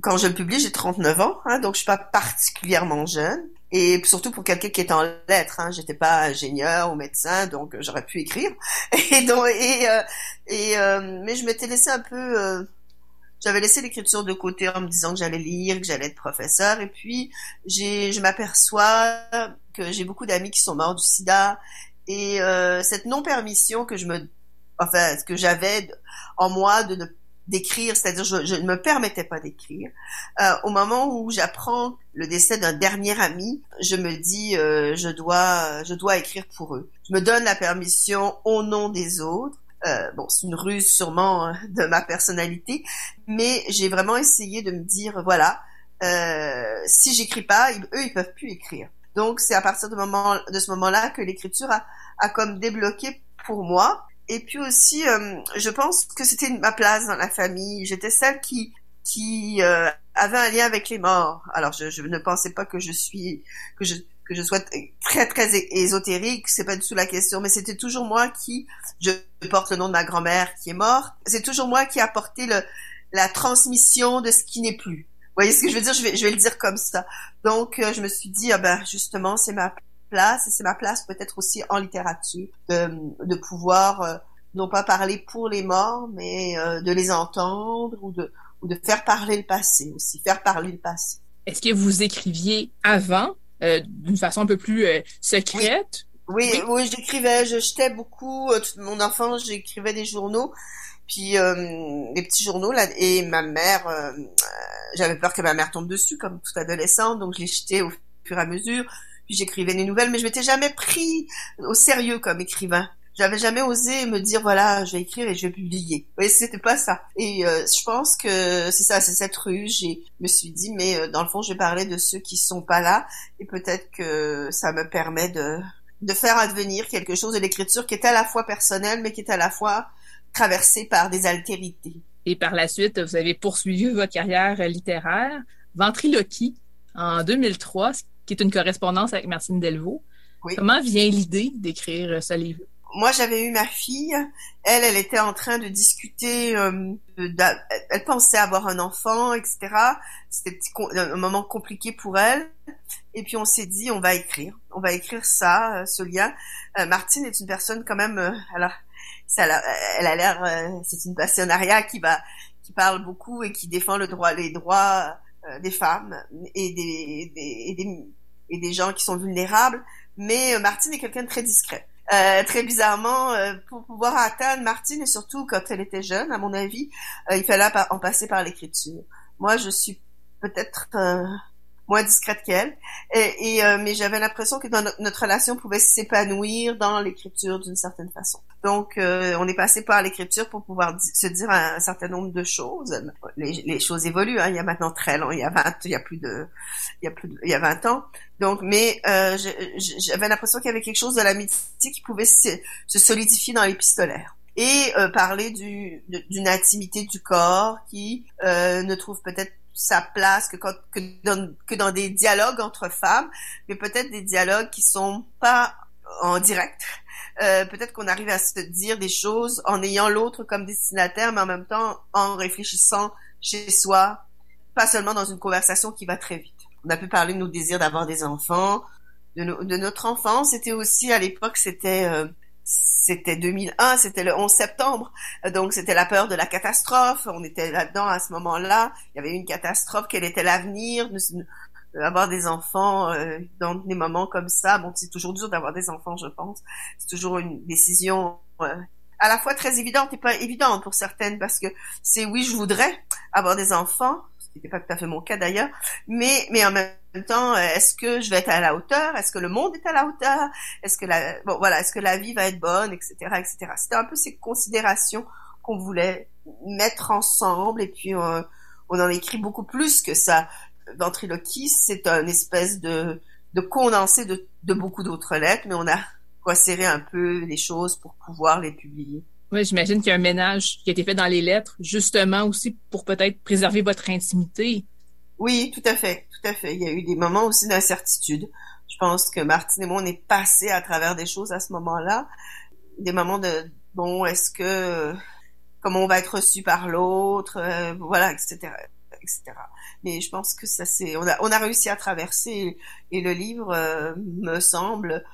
quand je publie, j'ai 39 ans, hein, donc je suis pas particulièrement jeune. Et surtout pour quelqu'un qui est en lettres, hein, j'étais pas ingénieur ou médecin, donc j'aurais pu écrire. (laughs) Et donc, et, euh, et euh, mais je m'étais laissé un peu j'avais laissé l'écriture de côté en me disant que j'allais lire, que j'allais être professeur. Et puis, j'ai, je m'aperçois que j'ai beaucoup d'amis qui sont morts du sida. Et euh, cette non-permission que je me, enfin, que j'avais en moi de ne d'écrire, c'est-à-dire je, je, ne me permettais pas d'écrire. Euh, au moment où j'apprends le décès d'un dernier ami, je me dis euh, je dois je dois écrire pour eux. Je me donne la permission au nom des autres. Euh, bon, c'est une ruse sûrement hein, de ma personnalité, mais j'ai vraiment essayé de me dire voilà, euh, si j'écris pas, eux ils peuvent plus écrire. Donc c'est à partir de, moment, de ce moment-là que l'écriture a, a comme débloqué pour moi. Et puis aussi, euh, je pense que c'était ma place dans la famille. J'étais celle qui qui euh, avait un lien avec les morts. Alors je, je, ne pensais pas que je suis que je que je sois très très ésotérique, c'est pas du tout la question, mais c'était toujours moi qui je porte le nom de ma grand-mère qui est morte. C'est toujours moi qui a porté le la transmission de ce qui n'est plus. Vous voyez ce que je veux dire? Je vais je vais le dire comme ça. Donc euh, je me suis dit ah ben justement c'est ma place et c'est ma place peut-être aussi en littérature de, de pouvoir euh, non pas parler pour les morts mais euh, de les entendre ou de ou de faire parler le passé aussi faire parler le passé. Est-ce que vous écriviez avant euh, d'une façon un peu plus secrète? Oui, oui, oui j'écrivais, je jetais beaucoup toute mon enfance, j'écrivais des journaux puis des petits journaux là et ma mère j'avais peur que ma mère tombe dessus comme toute adolescente donc je les jetais au fur et à mesure j'écrivais des nouvelles, mais je m'étais jamais pris au sérieux comme écrivain. J'avais jamais osé me dire voilà, je vais écrire et je vais publier. Vous c'était pas ça. Et euh, je pense que c'est ça, c'est cette rue. J'ai me suis dit mais euh, dans le fond, je vais parler de ceux qui sont pas là et peut-être que ça me permet de de faire advenir quelque chose de l'écriture qui est à la fois personnelle mais qui est à la fois traversée par des altérités. Et par la suite, vous avez poursuivi votre carrière littéraire. Ventriloquie, en 2003, qui est une correspondance avec Martine Delvaux. Comment vient l'idée d'écrire euh, ce livre? Moi, j'avais eu ma fille. Elle, elle était en train de discuter. Euh, elle pensait avoir un enfant, etc. C'était un moment compliqué pour elle. Et puis on s'est dit, on va écrire. On va écrire ça, euh, ce lien. Martine est une personne quand même. alors, ça, elle a l'air. c'est une passionnariat qui va, qui parle beaucoup et qui défend le droit, les droits des femmes et des, des, et des et des gens qui sont vulnérables. Mais euh, Martine est quelqu'un de très discret. Euh, très bizarrement, euh, pour pouvoir atteindre Martine, et surtout quand elle était jeune, à mon avis, il fallait en passer par l'écriture. Moi, je suis peut-être moins discrète qu'elle. Et, euh, mais j'avais l'impression que notre relation pouvait s'épanouir dans l'écriture d'une certaine façon. Donc, euh, on est passé par l'écriture pour pouvoir se dire un, certain nombre de choses. Les, les choses évoluent. Hein. Il y a maintenant très long. Il y a 20, il y a plus de, il y a plus, de, il y a 20 ans. Donc, mais euh, j'avais l'impression qu'il y avait quelque chose de l'amitié qui pouvait se, se solidifier dans l'épistolaire et euh, parler du, d'une intimité du corps qui euh, ne trouve peut-être sa place que, quand, que, dans, que dans des dialogues entre femmes, mais peut-être des dialogues qui sont pas en direct. Euh, peut-être qu'on arrive à se dire des choses en ayant l'autre comme destinataire, mais en même temps en réfléchissant chez soi, pas seulement dans une conversation qui va très vite. On a pu parler de nos désirs d'avoir des enfants, de, de notre enfance. C'était aussi à l'époque, c'était euh, c'était 2001, c'était le 11 septembre, donc c'était la peur de la catastrophe. On était là-dedans à ce moment-là. Il y avait une catastrophe. Quel était l'avenir Avoir des enfants euh, dans des moments comme ça, bon, c'est toujours dur d'avoir des enfants, je pense. C'est toujours une décision euh, à la fois très évidente et pas évidente pour certaines, parce que c'est oui, je voudrais avoir des enfants, n'était pas tout à fait mon cas d'ailleurs, mais mais en même temps, euh, est-ce que je vais être à la hauteur? Est-ce que le monde est à la hauteur? Est-ce que la bon voilà, est-ce que la vie va être bonne, etc., etc. C'était un peu ces considérations qu'on voulait mettre ensemble et puis euh, on en écrit beaucoup plus que ça. Ventriloquie, c'est un espèce de de condensé de, de beaucoup d'autres lettres, mais on a serrer un peu les choses pour pouvoir les publier. Oui, j'imagine qu'il y a un ménage qui a été fait dans les lettres, justement aussi pour peut-être préserver votre intimité. Oui, tout à fait, tout à fait. Il y a eu des moments aussi d'incertitude. Je pense que Martine et moi, on est passé à travers des choses à ce moment-là. Des moments de, bon, est-ce que, comment on va être reçu par l'autre, euh, voilà, etc., etc. Mais je pense que ça c'est, on a, on a réussi à traverser et le livre, euh, me semble,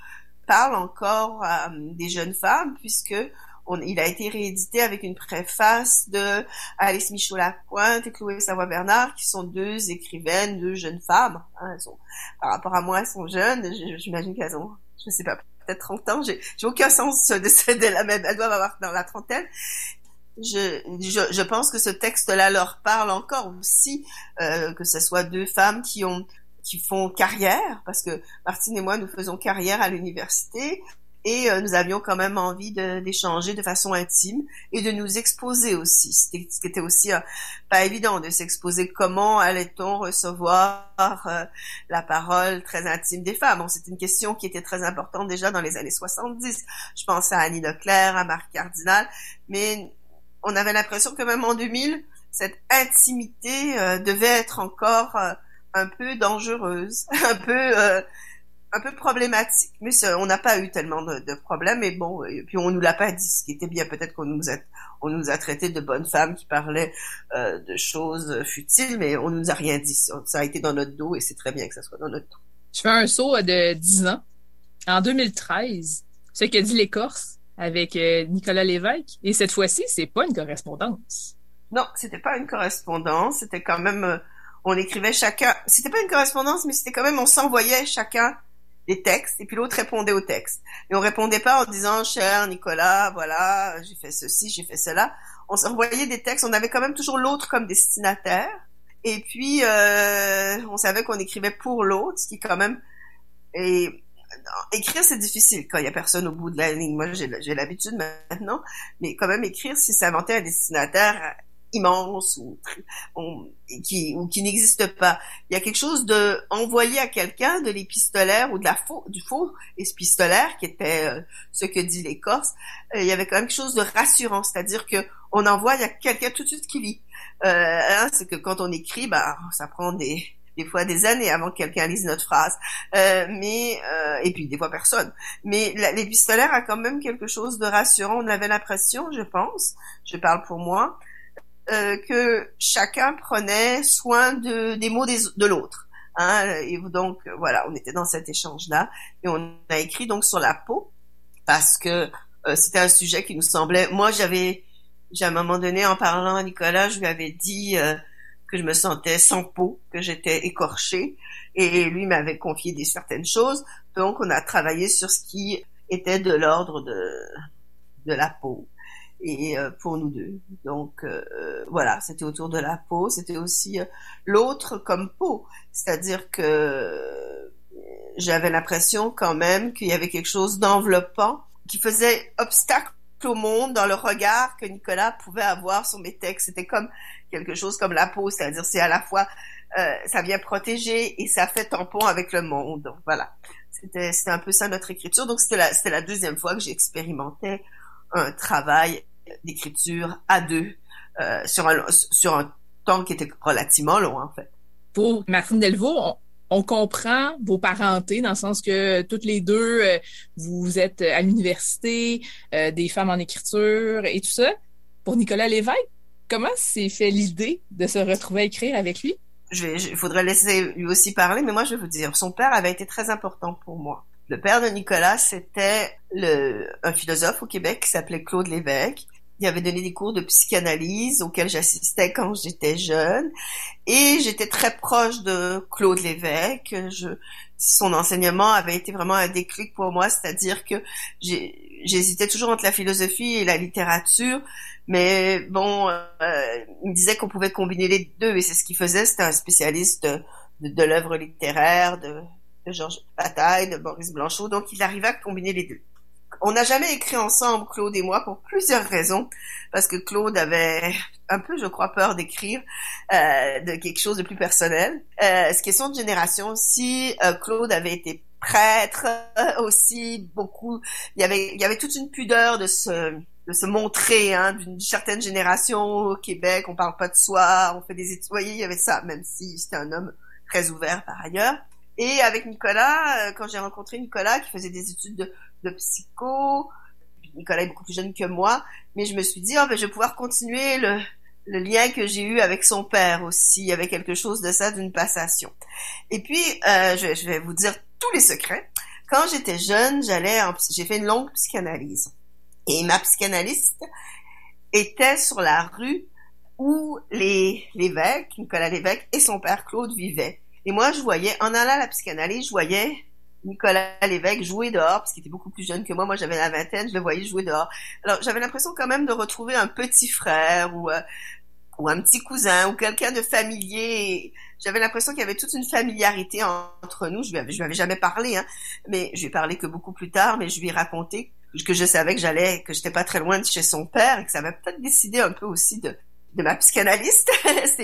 parle encore à des jeunes femmes puisque il a été réédité avec une préface de Alice Michaud-Lapointe et Chloé Savoie-Bernard, qui sont deux écrivaines, deux jeunes femmes. Hein, elles par rapport à moi, elles sont jeunes. J'imagine qu'elles ont, je sais pas, peut-être 30 ans. J'ai aucun sens de, de la même. Elles doivent avoir dans la trentaine. Je, je, je, pense que ce texte-là leur parle encore aussi, euh, que ce soit deux femmes qui ont qui font carrière, parce que Martine et moi, nous faisons carrière à l'université, et euh, nous avions quand même envie d'échanger de, façon intime et de nous exposer aussi. C'était ce qui était aussi euh, pas évident de s'exposer. Comment allait-on recevoir euh, la parole très intime des femmes? Bon, C'était une question qui était très importante déjà dans les années 70. Je pense à Annie Leclerc, à Marc Cardinal, mais on avait l'impression que même en 2000, cette intimité devait être encore un peu dangereuse, (laughs) un peu un peu problématique. Mais on n'a pas eu tellement de, problèmes. Et bon, et puis on nous l'a pas dit, ce qui était bien. Peut-être qu'on nous a, on nous a traité de bonnes femmes qui parlaient euh, de choses futiles, mais on nous a rien dit. Ça a été dans notre dos et c'est très bien que ça soit dans notre dos. Je fais un saut de 10 ans. En 2013, ce qu'a dit l'écorce avec euh, Nicolas Lévesque. Et cette fois-ci, c'est pas une correspondance. Non, c'était pas une correspondance. C'était quand même, euh, on écrivait chacun. C'était pas une correspondance, mais c'était quand même, on s'envoyait chacun des textes, et puis l'autre répondait au texte. Et on répondait pas en disant, cher Nicolas, voilà, j'ai fait ceci, j'ai fait cela. On s'envoyait des textes, on avait quand même toujours l'autre comme destinataire. Et puis, euh, on savait qu'on écrivait pour l'autre, ce qui quand même... Et écrire, c'est difficile quand il y a personne au bout de la ligne. Moi, j'ai l'habitude maintenant, mais quand même écrire, si s'inventer un destinataire immense ou, qui, ou qui n'existe pas. Il y a quelque chose de envoyé à quelqu'un de l'épistolaire ou de la faux, du faux épistolaire qui était euh, ce que dit l'écorce. Euh, il y avait quand même quelque chose de rassurant, c'est-à-dire que on envoie à quelqu'un tout de suite qui lit. Euh, hein, c'est que quand on écrit, bah, ça prend des, des fois des années avant que quelqu'un lise notre phrase. Euh, mais et puis des fois personne. Mais l'épistolaire a quand même quelque chose de rassurant. On avait l'impression, je pense, je parle pour moi, euh, que chacun prenait soin de, des mots de l'autre. Hein, et donc voilà, on était dans cet échange-là et on a écrit donc sur la peau parce que euh, c'était un sujet qui nous semblait. Moi, j'avais, à un moment donné, en parlant à Nicolas, je lui avais dit euh, que je me sentais sans peau, que j'étais écorchée, et lui m'avait confié des certaines choses. Donc, on a travaillé sur ce qui était de l'ordre de de la peau et euh, pour nous deux. Donc euh, voilà, c'était autour de la peau, c'était aussi euh, l'autre comme peau, c'est-à-dire que j'avais l'impression quand même qu'il y avait quelque chose d'enveloppant qui faisait obstacle au monde dans le regard que Nicolas pouvait avoir sur mes textes. C'était comme quelque chose comme la peau, c'est-à-dire c'est à la fois ça vient protéger et ça fait tampon avec le monde. Donc, voilà, c'était un peu ça notre écriture. Donc c'était la la deuxième fois que j'expérimentais un travail d'écriture à deux euh, sur, un, sur un temps qui était relativement long, en fait. Pour Martine Delvaux, on, comprend vos parentés dans le sens que toutes les deux, euh, vous êtes à l'université, euh, des femmes en écriture et tout ça. Pour Nicolas Lévesque, comment s'est fait l'idée de se retrouver à écrire avec lui? il faudrait laisser lui aussi parler, mais moi je vais vous dire, son père avait été très important pour moi. Le père de Nicolas, c'était un philosophe au Québec qui s'appelait Claude Lévesque. Il avait donné des cours de psychanalyse auxquels j'assistais quand j'étais jeune. Et j'étais très proche de Claude Lévesque. Je, son enseignement avait été vraiment un déclic pour moi, c'est-à-dire que j'hésitais toujours entre la philosophie et la littérature, mais bon, euh, il me disait qu'on pouvait combiner les deux, et c'est ce qu'il faisait. C'était un spécialiste de, l'œuvre littéraire, de, de Georges Bataille, de Boris Blanchot, donc il arrivait à combiner les deux. On n'a jamais écrit ensemble, Claude et moi, pour plusieurs raisons, parce que Claude avait un peu, je crois, peur d'écrire euh, de quelque chose de plus personnel. Euh, c'est question de génération aussi. Euh, Claude avait été prêtre euh, aussi, beaucoup. Il y avait, il y avait toute une pudeur de se de se montrer hein, d'une certaine génération au Québec. On parle pas de soi, on fait des études. il y avait ça, même si c'était un homme très ouvert par ailleurs. Et avec Nicolas, euh, quand j'ai rencontré Nicolas qui faisait des études de, de psycho, Nicolas est beaucoup plus jeune que moi, mais je me suis dit, oh, ben, je vais pouvoir continuer le, le lien que j'ai eu avec son père aussi. Il y avait quelque chose de ça, d'une passation. Et puis, euh, je, je, vais vous dire tous les secrets. Quand j'étais jeune, j'allais, j'ai fait une longue psychanalyse. Et ma psychanalyste était sur la rue où les l'évêque, Nicolas Lévesque, et son père Claude vivaient. Et moi, je voyais, en allant à la psychanalyse, je voyais Nicolas Lévesque jouer dehors, parce qu'il était beaucoup plus jeune que moi. Moi, j'avais la vingtaine, je le voyais jouer dehors. Alors, j'avais l'impression quand même de retrouver un petit frère ou, euh, un petit cousin ou quelqu'un de familier. J'avais l'impression qu'il y avait toute une familiarité entre nous. Je lui avais, lui avais jamais parlé, hein, mais je lui ai parlé que beaucoup plus tard, mais je lui ai raconté que je savais que j'allais, que j'étais pas très loin de chez son père et que ça m'a peut-être décidé un peu aussi de, de ma psychanalyste, (laughs)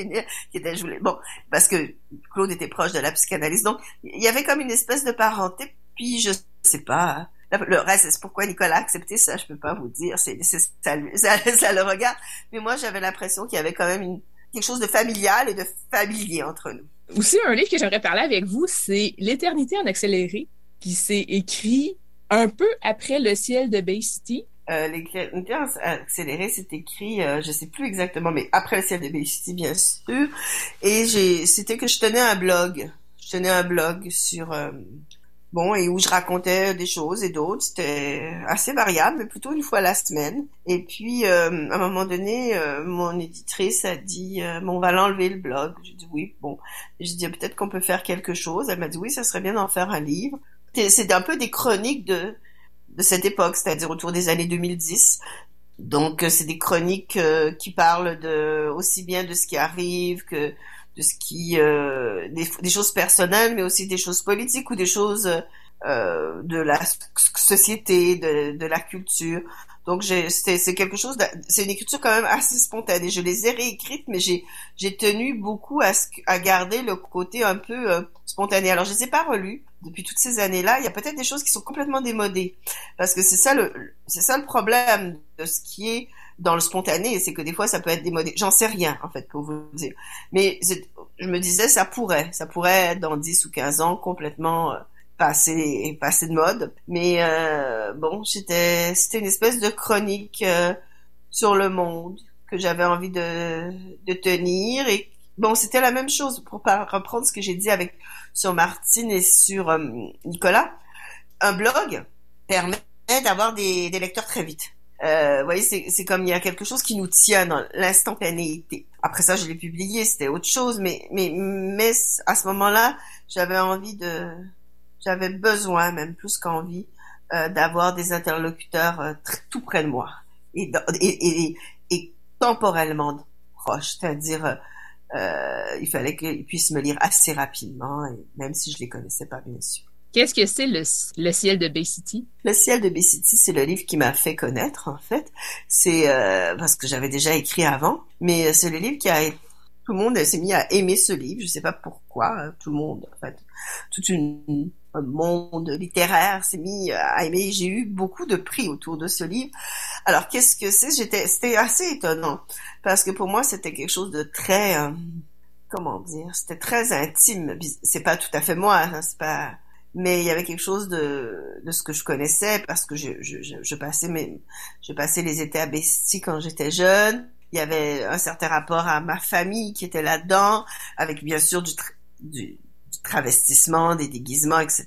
qui était, je voulais, bon, parce que Claude était proche de la psychanalyste. Donc, il y avait comme une espèce de parenté, puis je sais pas, le reste, c'est pourquoi Nicolas a accepté ça, je peux pas vous dire, c'est, ça, ça, (laughs) ça, le regarde. Mais moi, j'avais l'impression qu'il y avait quand même une, quelque chose de familial et de familier entre nous. Aussi, un livre que j'aimerais parler avec vous, c'est L'éternité en accéléré, qui s'est écrit un peu après Le ciel de Bay City. Euh, L'éternité en accéléré, c'est écrit, euh, je sais plus exactement, mais après Le City, bien sûr. Et j'ai, c'était que je tenais un blog. Je tenais un blog sur... Euh, bon, et où je racontais des choses et d'autres. C'était assez variable, mais plutôt une fois la semaine. Et puis, euh, à un moment donné, euh, mon éditrice a dit, euh, bon, on va l'enlever le blog. J'ai dit oui, bon. J'ai dit peut-être qu'on peut faire quelque chose. Elle m'a dit oui, ça serait bien d'en faire un livre. C'était un peu des chroniques de de cette époque, c'est-à-dire autour des années 2010. Donc, c'est des chroniques qui parlent de aussi bien de ce qui arrive que de ce qui euh, des, choses personnelles, mais aussi des choses politiques ou des choses euh, de la société, de, de la culture. Donc c'est quelque chose, c'est une écriture quand même assez spontanée. Je les ai réécrites, mais j'ai j'ai tenu beaucoup à, à garder le côté un peu euh, spontané. Alors je les ai pas relues depuis toutes ces années-là. Il y a peut-être des choses qui sont complètement démodées, parce que c'est ça le c'est ça le problème de ce qui est dans le spontané, c'est que des fois ça peut être démodé. J'en sais rien en fait pour vous dire. Mais je me disais ça pourrait, ça pourrait être dans 10 ou 15 ans complètement euh, passé passé de mode. Mais euh, bon, c'était c'était une espèce de chronique euh, sur le monde que j'avais envie de de tenir et bon, c'était la même chose pour reprendre ce que j'ai dit avec sur Martine et sur euh, Nicolas. Un blog permet d'avoir des, lecteurs très vite. Euh, vous voyez, c'est comme il y a quelque chose qui nous tient dans l'instantanéité. Après ça, je l'ai publié, c'était autre chose, mais mais mais à ce moment-là, j'avais envie de, j'avais besoin même plus qu'envie euh, d'avoir des interlocuteurs euh, tout près de moi et et, et, et temporellement proches, c'est-à-dire euh, il fallait qu'ils puissent me lire assez rapidement, et même si je les connaissais pas bien sûr. Qu'est-ce que c'est le, le, ciel de Bay City? Le ciel de Bay City, c'est le livre qui m'a fait connaître, en fait. C'est euh, parce que j'avais déjà écrit avant, mais c'est le livre qui a tout le monde s'est mis à aimer ce livre. Je sais pas pourquoi. Hein, tout le monde, en fait, tout une, un monde littéraire s'est mis à aimer. J'ai eu beaucoup de prix autour de ce livre. Alors qu'est-ce que c'est? J'étais, c'était assez étonnant parce que pour moi c'était quelque chose de très, euh, comment dire, c'était très intime. C'est pas tout à fait moi. Hein, c'est pas mais il y avait quelque chose de, de ce que je connaissais parce que je, je, je, passais mes, je passais les étés à Bestie quand j'étais jeune. Il y avait un certain rapport à ma famille qui était là-dedans, avec bien sûr du, du, travestissement, des déguisements, etc.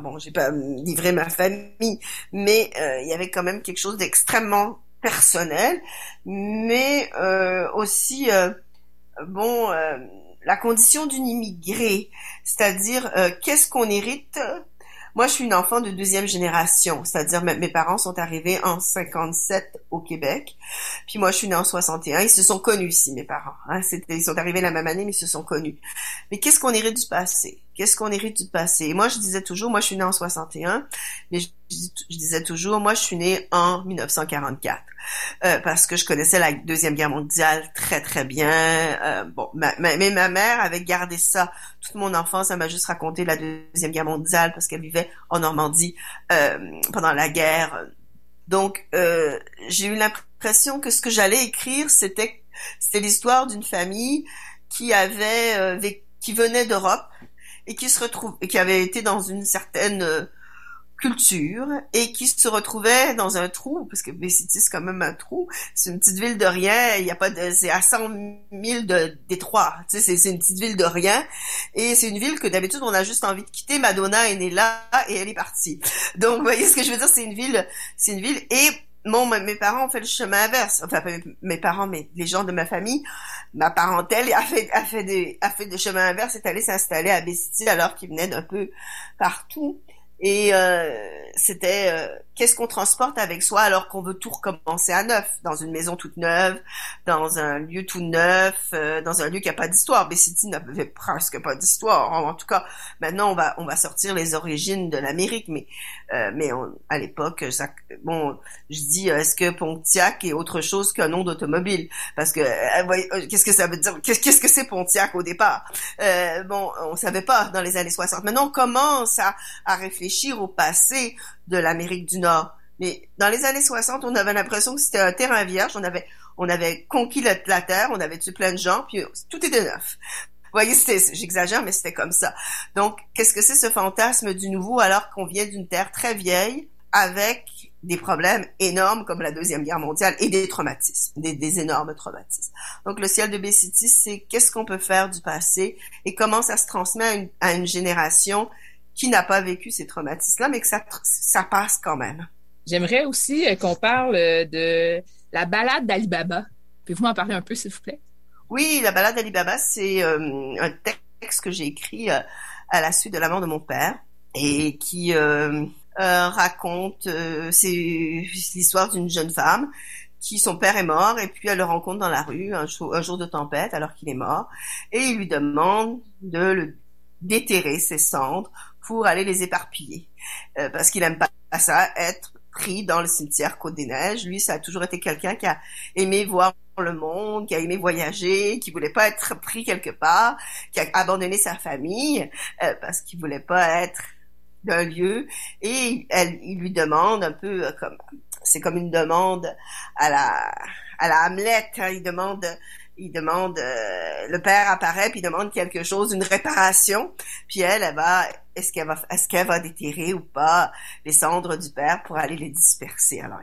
Bon, j'ai pas livré ma famille, mais euh, il y avait quand même quelque chose d'extrêmement personnel, mais euh, aussi euh, bon la condition d'une immigrée, c'est-à-dire euh, qu'est-ce qu'on hérite. Moi, je suis une enfant de deuxième génération, c'est-à-dire mes parents sont arrivés en 57 au Québec, puis moi, je suis née en 61. Ils se sont connus ici, mes parents. Hein, ils sont arrivés la même année, mais ils se sont connus. Mais qu'est-ce qu'on hérite du passé? Qu'est-ce qu'on hérite du passé? Moi, je disais toujours, moi, je suis née en 61, mais je, disais toujours, moi, je suis née en 1944, euh, parce que je connaissais la deuxième guerre mondiale très très bien. Euh, bon, mais ma mère avait gardé ça toute mon enfance. Elle m'a juste raconté la deuxième guerre mondiale parce qu'elle vivait en Normandie euh, pendant la guerre. Donc, euh, j'ai eu l'impression que ce que j'allais écrire, c'était c'était l'histoire d'une famille qui avait euh, qui venait d'Europe et qui se retrouve, qui avait été dans une certaine euh, culture et qui se retrouvait dans un trou, parce que City c'est quand même un trou, c'est une petite ville de rien, il y a pas de, c'est à 100 000 de Détroit, tu sais, c'est une petite ville de rien, et c'est une ville que d'habitude on a juste envie de quitter, Madonna est née là et elle est partie. Donc, vous voyez ce que je veux dire, c'est une ville, c'est une ville, et mon, mes parents ont fait le chemin inverse. Enfin, mes parents, mais les gens de ma famille, ma parentèle a fait, a fait des, a fait des chemins inverses, est allé s'installer à Bestie alors qu'ils venaient d'un peu partout. Et euh, c'était euh, qu'est-ce qu'on transporte avec soi alors qu'on veut tout recommencer à neuf, dans une maison toute neuve, dans un lieu tout neuf, euh, dans un lieu qui a pas d'histoire. City n'avait presque pas d'histoire. En, tout cas, maintenant on va on va sortir les origines de l'Amérique, mais mais à l'époque, bon, je dis est-ce que Pontiac est autre chose qu'un nom d'automobile? Parce que qu'est-ce que ça veut dire? Qu'est-ce que c'est Pontiac au départ? Bon, on savait pas dans les années 60. Maintenant, on commence à, à réfléchir au passé de l'Amérique du Nord. Mais dans les années 60, on avait l'impression que c'était un terrain vierge. On avait, on avait conquis la, terre, on avait tué plein de gens, puis tout était neuf. Vous voyez, j'exagère, mais c'était comme ça. Donc, qu'est-ce que c'est ce fantasme du nouveau alors qu'on vient d'une terre très vieille avec des problèmes énormes comme la Deuxième Guerre mondiale et des traumatismes, des, énormes traumatismes. Donc, le ciel de Bay-City, c'est qu'est-ce qu'on peut faire du passé et comment ça se transmet à une génération qui n'a pas vécu ces traumatismes-là, mais que ça, ça passe quand même. J'aimerais aussi euh, qu'on parle euh, de la balade d'Ali Baba. Pouvez-vous m'en parler un peu, s'il vous plaît? Oui, la balade d'Ali Baba, c'est euh, un texte que j'ai écrit à la suite de la mort de mon père et qui raconte, c'est l'histoire d'une jeune femme qui son père est mort et puis elle le rencontre dans la rue un jour, un jour de tempête alors qu'il est mort et il lui demande de le déterrer ses cendres pour aller les éparpiller. Euh, parce qu'il aime pas ça, être pris dans le cimetière Côte-des-Neiges. Lui, ça a toujours été quelqu'un qui a aimé voir le monde, qui a aimé voyager, qui voulait pas être pris quelque part, qui a abandonné sa famille euh, parce qu'il voulait pas être d'un lieu. Et elle, il lui demande un peu euh, comme, c'est comme une demande à la à la Hamlet. Hein, il demande il demande, le père apparaît puis il demande quelque chose, une réparation, puis elle, elle va, est-ce qu'elle va, est-ce qu'elle va déterrer ou pas les cendres du père pour aller les disperser? Alors,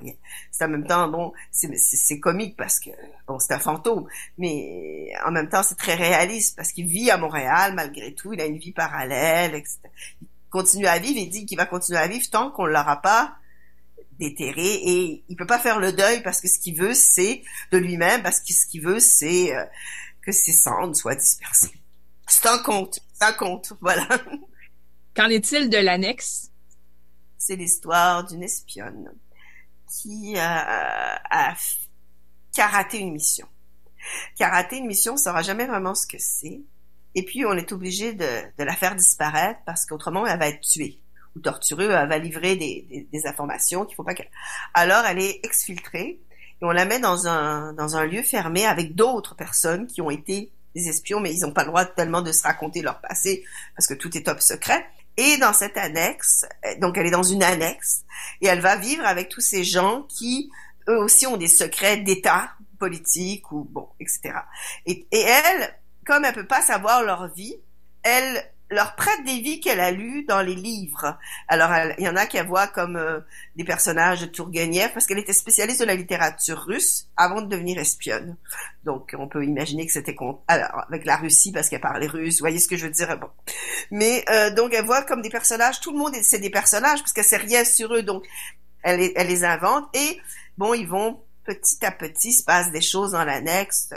c'est en même temps, bon, c'est comique parce que, bon, c'est un fantôme, mais en même temps, c'est très réaliste parce qu'il vit à Montréal malgré tout, il a une vie parallèle, etc. Il continue à vivre et dit qu'il va continuer à vivre tant qu'on l'aura pas déterré et il peut pas faire le deuil parce que ce qu'il veut c'est de lui-même parce que ce qu'il veut c'est euh, que ses cendres soient dispersées. C'est un conte, c'est un conte, voilà. (laughs) Qu'en est-il de l'annexe? C'est l'histoire d'une espionne qui a, a, raté une mission. Qui a raté une mission, on saura jamais vraiment ce que c'est. Et puis on est obligé de, de la faire disparaître parce qu'autrement elle va être tuée ou tortureux va livrer des, des, informations qu'il faut pas qu'elle. Alors elle est exfiltrée et on la met dans un dans un lieu fermé avec d'autres personnes qui ont été des espions, mais ils n'ont pas le droit tellement de se raconter leur passé parce que tout est top secret. Et dans cette annexe, donc elle est dans une annexe et elle va vivre avec tous ces gens qui eux aussi ont des secrets d'État politique ou bon, etc. Et, et elle, comme elle peut pas savoir leur vie, elle leur prête des vies qu'elle a lues dans les livres. Alors, il y en a qui voient comme euh, des personnages de parce qu'elle était spécialiste de la littérature russe avant de devenir espionne. Donc, on peut imaginer que c'était alors avec la Russie parce qu'elle parlait russe. Vous voyez ce que je veux dire Bon, mais euh, donc elle voit comme des personnages. Tout le monde c'est des personnages parce qu'elle sait rien sur eux. Donc, elle, elle les invente et bon, ils vont petit à petit, il se passe des choses dans l'annexe.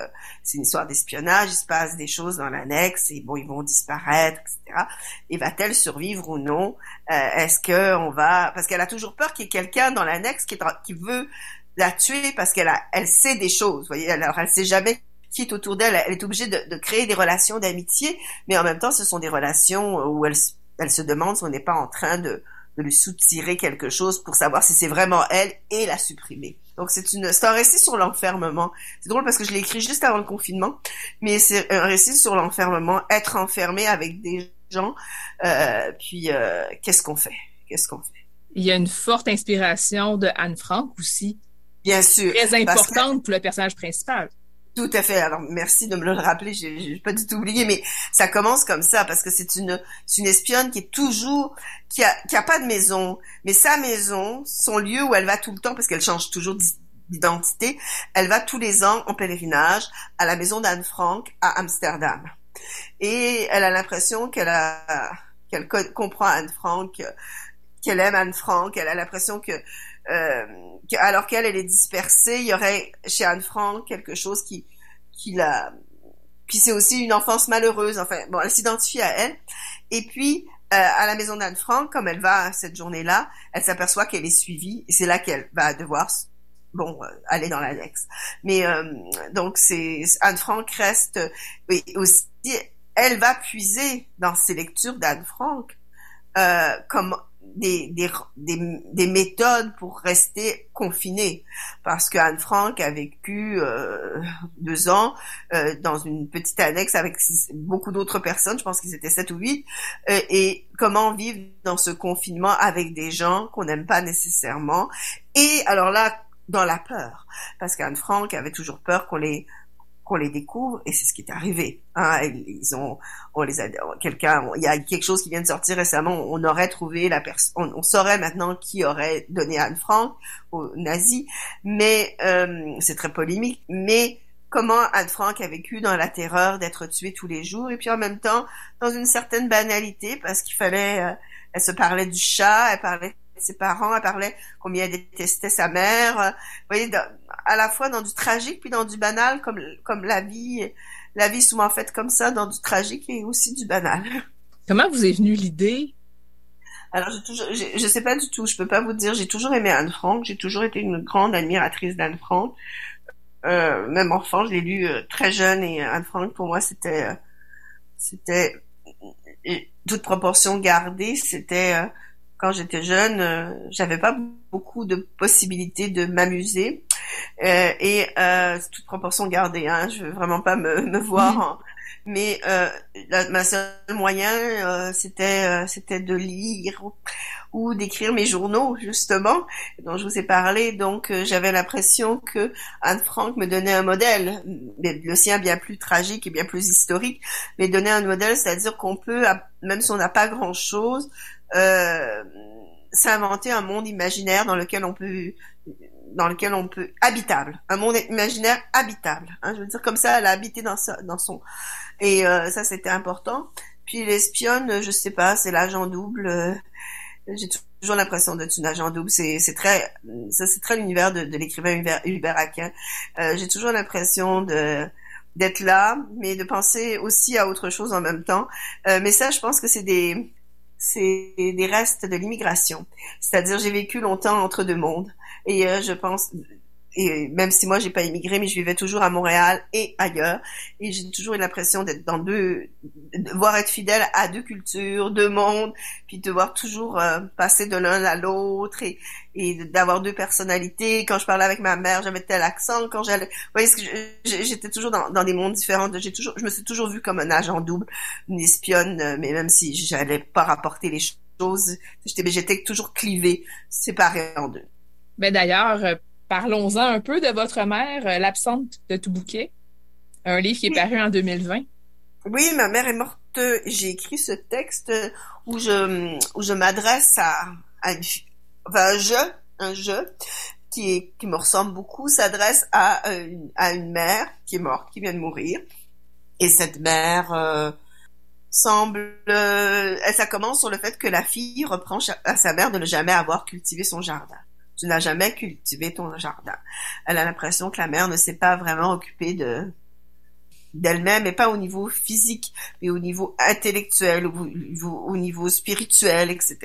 C'est une histoire d'espionnage, il se passe des choses dans l'annexe et bon, ils vont disparaître, etc. Et va-t-elle survivre ou non? Euh, Est-ce que on va Parce qu'elle a toujours peur qu'il y ait quelqu'un dans l'annexe qui, qui veut la tuer parce qu'elle a, elle sait des choses. Voyez, alors elle sait jamais qui est autour d'elle. Elle est obligée de, de créer des relations d'amitié, mais en même temps, ce sont des relations où elle, elle se demande si on n'est pas en train de de lui soutirer quelque chose pour savoir si c'est vraiment elle et la supprimer. Donc c'est une, c'est un récit sur l'enfermement. C'est drôle parce que je l'ai écrit juste avant le confinement, mais c'est un récit sur l'enfermement, être enfermé avec des gens. Euh, puis euh, qu'est-ce qu'on fait? Qu'est-ce qu'on fait? Il y a une forte inspiration de Anne Frank aussi. Bien sûr. Très importante pour le personnage principal. Tout à fait. Alors merci de me le rappeler. J'ai pas du tout oublié, mais ça commence comme ça parce que c'est une une espionne qui est toujours qui a qui a pas de maison, mais sa maison, son lieu où elle va tout le temps parce qu'elle change toujours d'identité. Elle va tous les ans en pèlerinage à la maison d'Anne Frank à Amsterdam. Et elle a l'impression qu'elle a qu'elle comprend Anne Frank, qu'elle aime Anne Frank. Elle a l'impression que euh, alors qu'elle elle est dispersée, il y aurait chez Anne Frank quelque chose qui qui la puis c'est aussi une enfance malheureuse. Enfin, bon, elle s'identifie à elle. Et puis euh, à la maison d'Anne Frank, comme elle va cette journée-là, elle s'aperçoit qu'elle est suivie et c'est là qu'elle va devoir bon euh, aller dans l'annexe. Mais euh, donc c'est Anne Frank reste oui, aussi elle va puiser dans ses lectures d'Anne Frank euh, comme des, des, des, méthodes pour rester confinée. Parce qu'Anne Frank a vécu euh, deux ans euh, dans une petite annexe avec beaucoup d'autres personnes, je pense qu'ils étaient sept ou huit, euh, et comment vivre dans ce confinement avec des gens qu'on n'aime pas nécessairement. Et alors là, dans la peur, parce qu'Anne Frank avait toujours peur qu'on les qu'on les découvre et c'est ce qui est arrivé. Hein, ils ont, on les a, quelqu'un, il y a quelque chose qui vient de sortir récemment. On aurait trouvé la personne, on, saurait maintenant qui aurait donné Anne Frank aux nazis, mais euh, c'est très polémique. Mais comment Anne Frank a vécu dans la terreur d'être tuée tous les jours et puis en même temps dans une certaine banalité parce qu'il fallait, euh, elle se parlait du chat, elle parlait ses parents, elle parlait combien elle détestait sa mère. Euh, vous voyez, à la fois dans du tragique puis dans du banal, comme comme la vie, la vie souvent faite comme ça, dans du tragique et aussi du banal. Comment vous est venue l'idée? Alors, j'ai toujours, je sais pas du tout, je peux pas vous dire. J'ai toujours aimé Anne Frank. J'ai toujours été une grande admiratrice d'Anne Frank. Euh, même enfant, je l'ai lu euh, très jeune et Anne Frank pour moi c'était, c'était toute proportion gardée. C'était quand j'étais jeune, euh, j'avais pas beaucoup de possibilités de m'amuser euh, et euh, toute proportion gardée. Hein, je veux vraiment pas me, me voir. Mhm. Mais euh, ma seul moyen, euh, c'était c'était de lire ou d'écrire mes journaux justement dont je vous ai parlé. Donc j'avais l'impression que Anne Frank me donnait un modèle, mais le sien bien plus tragique et bien plus historique, mais donnait un modèle, c'est-à-dire qu'on peut, même si on n'a pas grand-chose, euh, s'inventer un monde imaginaire dans lequel on peut dans lequel on peut habitable. Un monde imaginaire habitable hein, je veux dire comme ça elle a habité dans dans son et euh, ça c'était important. Puis l'espionne je sais pas c'est l'agent double euh, j'ai toujours l'impression d'être une agent double. C'est c'est très ça c'est très l'univers de, de l'écrivain Hubert Aquin. Euh, j'ai toujours l'impression de d'être là mais de penser aussi à autre chose en même temps. Euh, mais ça je pense que c'est des c'est des restes de l'immigration. C'est-à-dire, j'ai vécu longtemps entre deux mondes. Et euh, je pense, et même si moi j'ai pas immigré, mais je vivais toujours à Montréal et ailleurs, et j'ai toujours eu l'impression d'être dans deux, de devoir être fidèle à deux cultures, deux mondes, puis de devoir toujours euh, passer de l'un à l'autre et, et d'avoir deux personnalités. Quand je parlais avec ma mère, j'avais tel accent. Quand j'allais, vous voyez, j'étais toujours dans, dans des mondes différents. J'ai toujours, je me suis toujours vue comme un agent double, une espionne, euh, mais même si j'allais pas rapporter les choses, j'étais, j'étais toujours clivée, séparée en deux. Mais d'ailleurs, euh, Parlons-en un peu de votre mère, euh, l'absente de tout bouquet, un livre qui est paru en 2020. Oui, ma mère est morte. J'ai écrit ce texte où je où je m'adresse à, à enfin, un je, un je qui me ressemble beaucoup s'adresse à une, à une mère qui est morte, qui vient de mourir. Et cette mère euh, semble, euh, ça commence sur le fait que la fille reproche à sa mère de ne jamais avoir cultivé son jardin tu n'as jamais cultivé ton jardin. Elle a l'impression que la mère ne s'est pas vraiment occupée de d'elle-même, et pas au niveau physique, mais au niveau intellectuel, au, niveau spirituel, etc.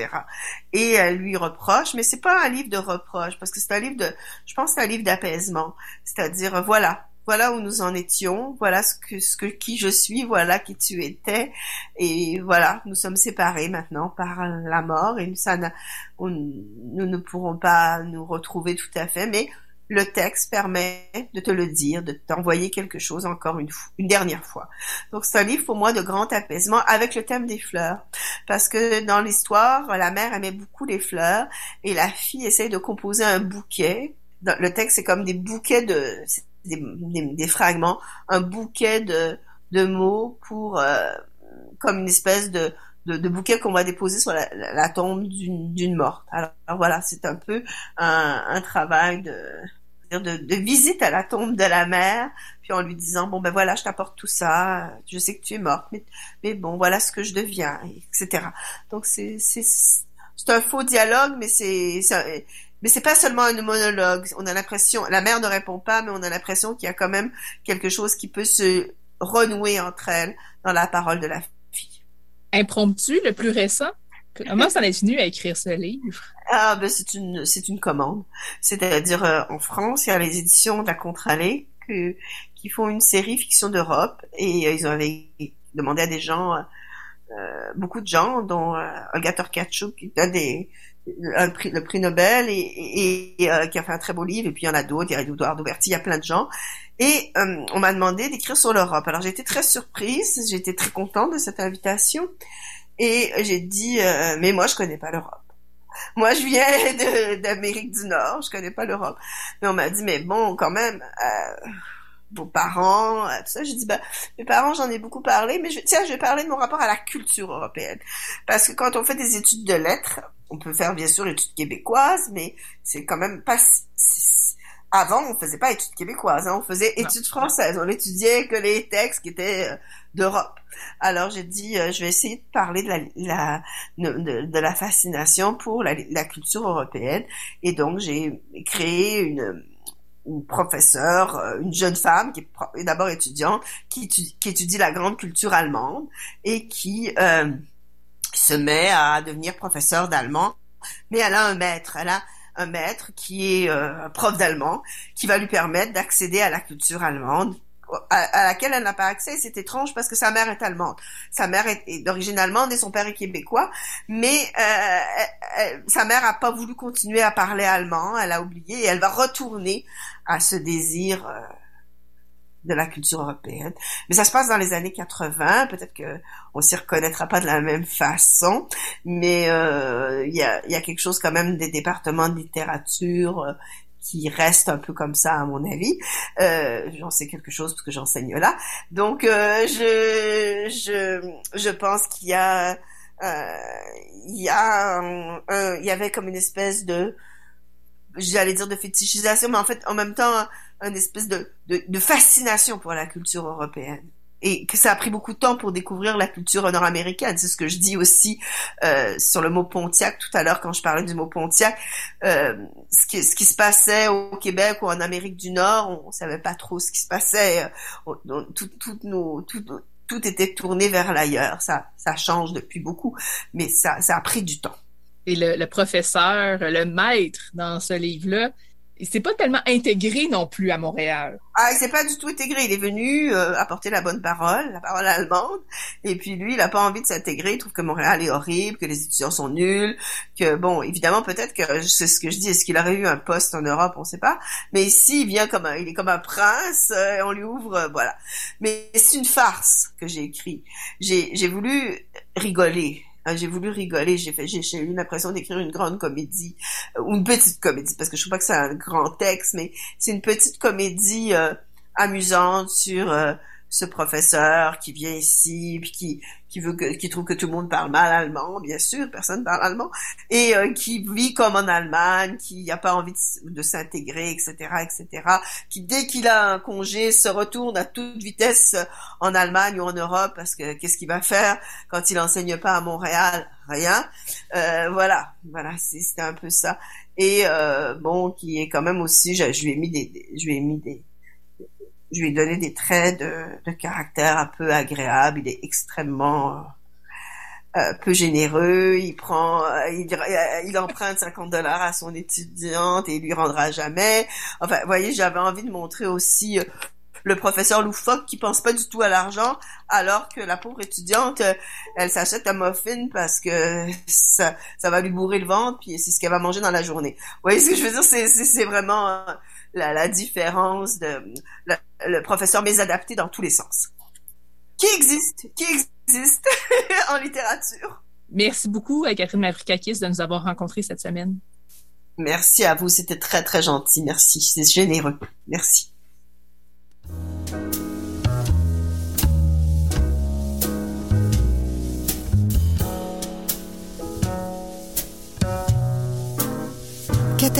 Et elle lui reproche, mais c'est pas un livre de reproche, parce que c'est un livre de, je pense, c'est un livre d'apaisement. C'est-à-dire, voilà, voilà où nous en étions, voilà ce que, ce que qui je suis, voilà qui tu étais, et voilà, nous sommes séparés maintenant par la mort, et nous ne pourrons pas nous retrouver tout à fait, mais le texte permet de te le dire, de t'envoyer quelque chose encore une, une dernière fois. Donc c'est un livre pour moi de grand apaisement avec le thème des fleurs, parce que dans l'histoire, la mère aimait beaucoup les fleurs et la fille essaye de composer un bouquet. le texte c'est comme des bouquets de des, fragments, un bouquet de, de mots pour euh, comme une espèce de, de, bouquet qu'on va déposer sur la, tombe d'une morte. Alors, voilà, c'est un peu un, un travail de, de, visite à la tombe de la mère, puis en lui disant bon ben voilà, je t'apporte tout ça, je sais que tu es morte, mais, mais bon voilà ce que je deviens, etc. Donc c'est c'est c'est un faux dialogue, mais c'est mais c'est pas seulement un monologue. On a l'impression, la mère ne répond pas, mais on a l'impression qu'il y a quand même quelque chose qui peut se renouer entre elles dans la parole de la fille. Impromptu, le plus récent? Comment ça est venu à écrire ce livre? Ah, ben, c'est une, c'est une commande. C'est-à-dire, euh, en France, il y a les éditions de la que, qui font une série fiction d'Europe et euh, ils avaient demandé à des gens, euh, beaucoup de gens, dont Olga Torkachuk, qui a des, prix, le prix Nobel et, et, qui a fait un très beau livre. Et puis il y en a d'autres, il y a Edouard Douberti, il y a plein de gens. Et on m'a demandé d'écrire sur l'Europe. Alors été très surprise, été très contente de cette invitation. Et j'ai dit, euh, mais moi, je connais pas l'Europe. Moi, je viens (laughs) d'Amérique du Nord, je connais pas l'Europe. Mais on m'a dit, mais bon, quand même, euh, vos parents, euh, tout ça. J'ai dit, ben, mes parents, j'en ai beaucoup parlé, mais je, tiens, je vais parler de mon rapport à la culture européenne. Parce que quand on fait des études de lettres, on peut faire bien sûr études québécoises, mais c'est quand même pas avant, on faisait pas études québécoises, hein, on faisait études françaises. On étudiait que les textes qui étaient euh, d'Europe. Alors j'ai dit, euh, je vais essayer de parler de la, de, la fascination pour la, culture européenne. Et donc j'ai créé une, une professeure, euh, une jeune femme qui est d'abord étudiante, qui étudie, qui étudie la grande culture allemande et qui se met à devenir professeure d'allemand. Mais elle a un maître, elle a un maître qui est euh, prof d'allemand, qui va lui permettre d'accéder à la culture allemande à, laquelle elle n'a pas accès. C'est étrange parce que sa mère est allemande. Sa mère est, d'origine allemande et son père est québécois, mais euh, sa mère a pas voulu continuer à parler allemand. Elle a oublié et elle va retourner à ce désir. Euh, de la culture européenne. Mais ça se passe dans les années 80. Peut-être que on s'y reconnaîtra pas de la même façon, mais euh, il y, a, y, a, quelque chose quand même des départements de littérature euh, qui restent un peu comme ça à mon avis. Euh, j'en sais quelque chose parce que j'enseigne là. Donc euh, je je je pense qu'il y a il y a il y avait comme une espèce de j'allais dire de fétichisation, mais en fait, en même temps, une espèce de, de, fascination pour la culture européenne. Et que ça a pris beaucoup de temps pour découvrir la culture nord-américaine. C'est ce que je dis aussi euh, sur le mot Pontiac tout à l'heure quand je parlais du mot Pontiac. Euh, ce, qui, se passait au Québec ou en Amérique du Nord, on, savait pas trop ce qui se passait. tout, tout, était tourné vers l'ailleurs. Ça, change depuis beaucoup, mais ça a pris du temps et le, professeur, le maître dans ce livre-là, il s'est pas tellement intégré non plus à Montréal. Ah, il s'est pas du tout intégré. Il est venu euh, apporter la bonne parole, la parole allemande. Et puis lui, il a pas envie de s'intégrer. Il trouve que Montréal est horrible, que les étudiants sont nuls, que bon, évidemment, peut-être que c'est ce que je dis. Est-ce qu'il aurait eu un poste en Europe? On sait pas. Mais ici, il vient comme un, il est comme un prince. Euh, on lui ouvre, euh, voilà. Mais c'est une farce que j'ai écrit. J'ai voulu rigoler ah, j'ai voulu rigoler, j'ai fait, j'ai eu l'impression d'écrire une grande comédie euh, ou une petite comédie parce que je trouve pas que c'est un grand texte, mais c'est une petite comédie euh, amusante sur euh, ce professeur qui vient ici puis qui qui veut que, qui trouve que tout le monde parle mal allemand, bien sûr, personne parle allemand, et euh, qui vit comme en Allemagne, qui n'a pas envie de, s'intégrer, etc., etc., qui dès qu'il a un congé se retourne à toute vitesse en Allemagne ou en Europe parce que qu'est-ce qu'il va faire quand il enseigne pas à Montréal? Rien. Euh, voilà, voilà, c'était un peu ça. Et euh, bon, qui est quand même aussi, je, je lui ai mis des, je lui ai mis des je lui ai donné des traits de, caractère un peu agréable. Il est extrêmement euh, euh, peu généreux. Il prend, euh, il, emprunte 50 dollars à son étudiante et il lui rendra jamais. Enfin, vous voyez, j'avais envie de montrer aussi le professeur loufoque qui pense pas du tout à l'argent, alors que la pauvre étudiante, elle s'achète un muffin parce que (laughs) ça, ça va lui bourrer le ventre, puis c'est ce qu'elle va manger dans la journée. Vous voyez ce que je veux dire? C'est vraiment la, la différence de le professeur mésadapté dans tous les sens. Qui existe, qui existe (laughs) en littérature? Merci beaucoup à Catherine Mavrikakis de nous avoir rencontrés cette semaine. Merci à vous, c'était très très gentil. Merci, c'est généreux. Merci.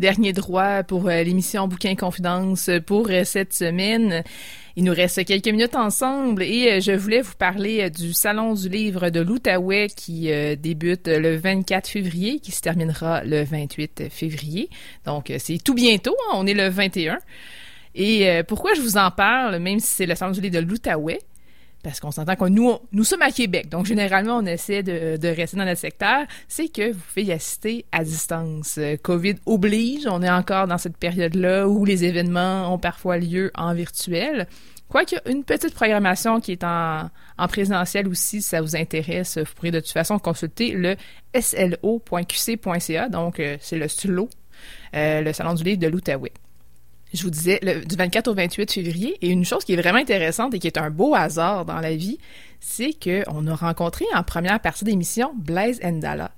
Dernier droit pour l'émission Bouquin Confidence pour cette semaine. Il nous reste quelques minutes ensemble et je voulais vous parler du Salon du livre de l'Outaouais qui débute le 24 février, qui se terminera le 28 février. Donc, c'est tout bientôt, hein, on est le 21. Et pourquoi je vous en parle, même si c'est le Salon du livre de l'Outaouais, parce qu'on s'entend que nous, sommes à Québec, donc généralement on essaie de, de rester dans notre secteur, c'est que vous pouvez y assister à distance. Euh, COVID oblige, on est encore dans cette période-là où les événements ont parfois lieu en virtuel. Quoique une petite programmation qui est en, en présentiel aussi, si ça vous intéresse, vous pourrez de toute façon consulter le slo.qc.ca, donc euh, c'est le SLO, euh, le Salon du livre de l'Outaouais je vous disais, du 24 au 28 février. Et une chose qui est vraiment intéressante et qui est un beau hasard dans la vie, c'est qu'on a rencontré en première partie d'émission Blaise Ndala.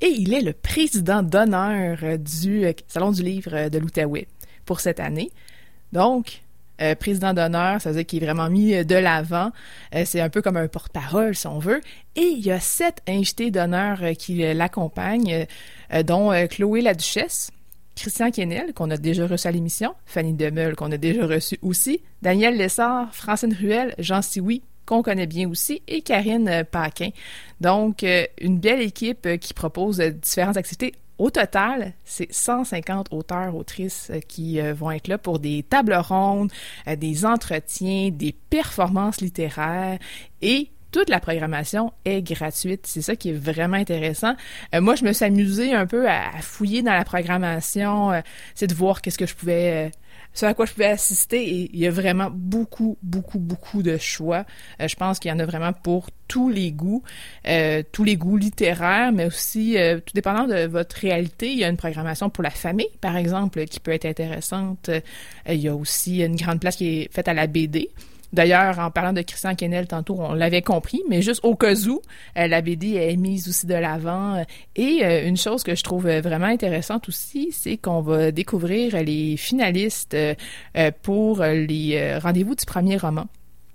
Et il est le président d'honneur du euh, Salon du livre euh, de l'Outaouais pour cette année. Donc, euh, président d'honneur, ça veut dire qu'il est vraiment mis de l'avant. c'est un peu comme un porte-parole, si on veut. Et il y a sept invités d'honneur qui l'accompagnent, dont Chloé la Duchesse, Christian Kennel, qu'on a déjà reçu à l'émission, Fanny Demeul, qu'on a déjà reçu aussi, Daniel Lessard, Francine Ruel, Jean Sioui, qu'on connaît bien aussi, et Karine Paquin. Donc, euh, une belle équipe euh, qui propose euh, différentes activités. Au total, c'est 150 auteurs, autrices qui vont être là pour des tables rondes, des entretiens, des performances littéraires et toute la programmation est gratuite. C'est ça qui est vraiment intéressant. Euh, moi, je me suis amusée un peu à, fouiller dans la programmation, euh, c'est de voir qu'est-ce que je pouvais... Euh, ce à quoi je pouvais assister il y a vraiment beaucoup, beaucoup, beaucoup de choix. je pense qu'il y en a vraiment pour tous les goûts, tous les goûts littéraires, mais aussi, tout dépendant de votre réalité, il y a une programmation pour la famille, par exemple, qui peut être intéressante. il y a aussi une grande place qui est faite à la BD. D'ailleurs, en parlant de Christian Kennel tantôt, on l'avait compris, mais juste au cas où, euh, la BD est mise aussi de l'avant. Et euh, une chose que je trouve vraiment intéressante aussi, c'est qu'on va découvrir les finalistes euh, pour les rendez-vous du premier roman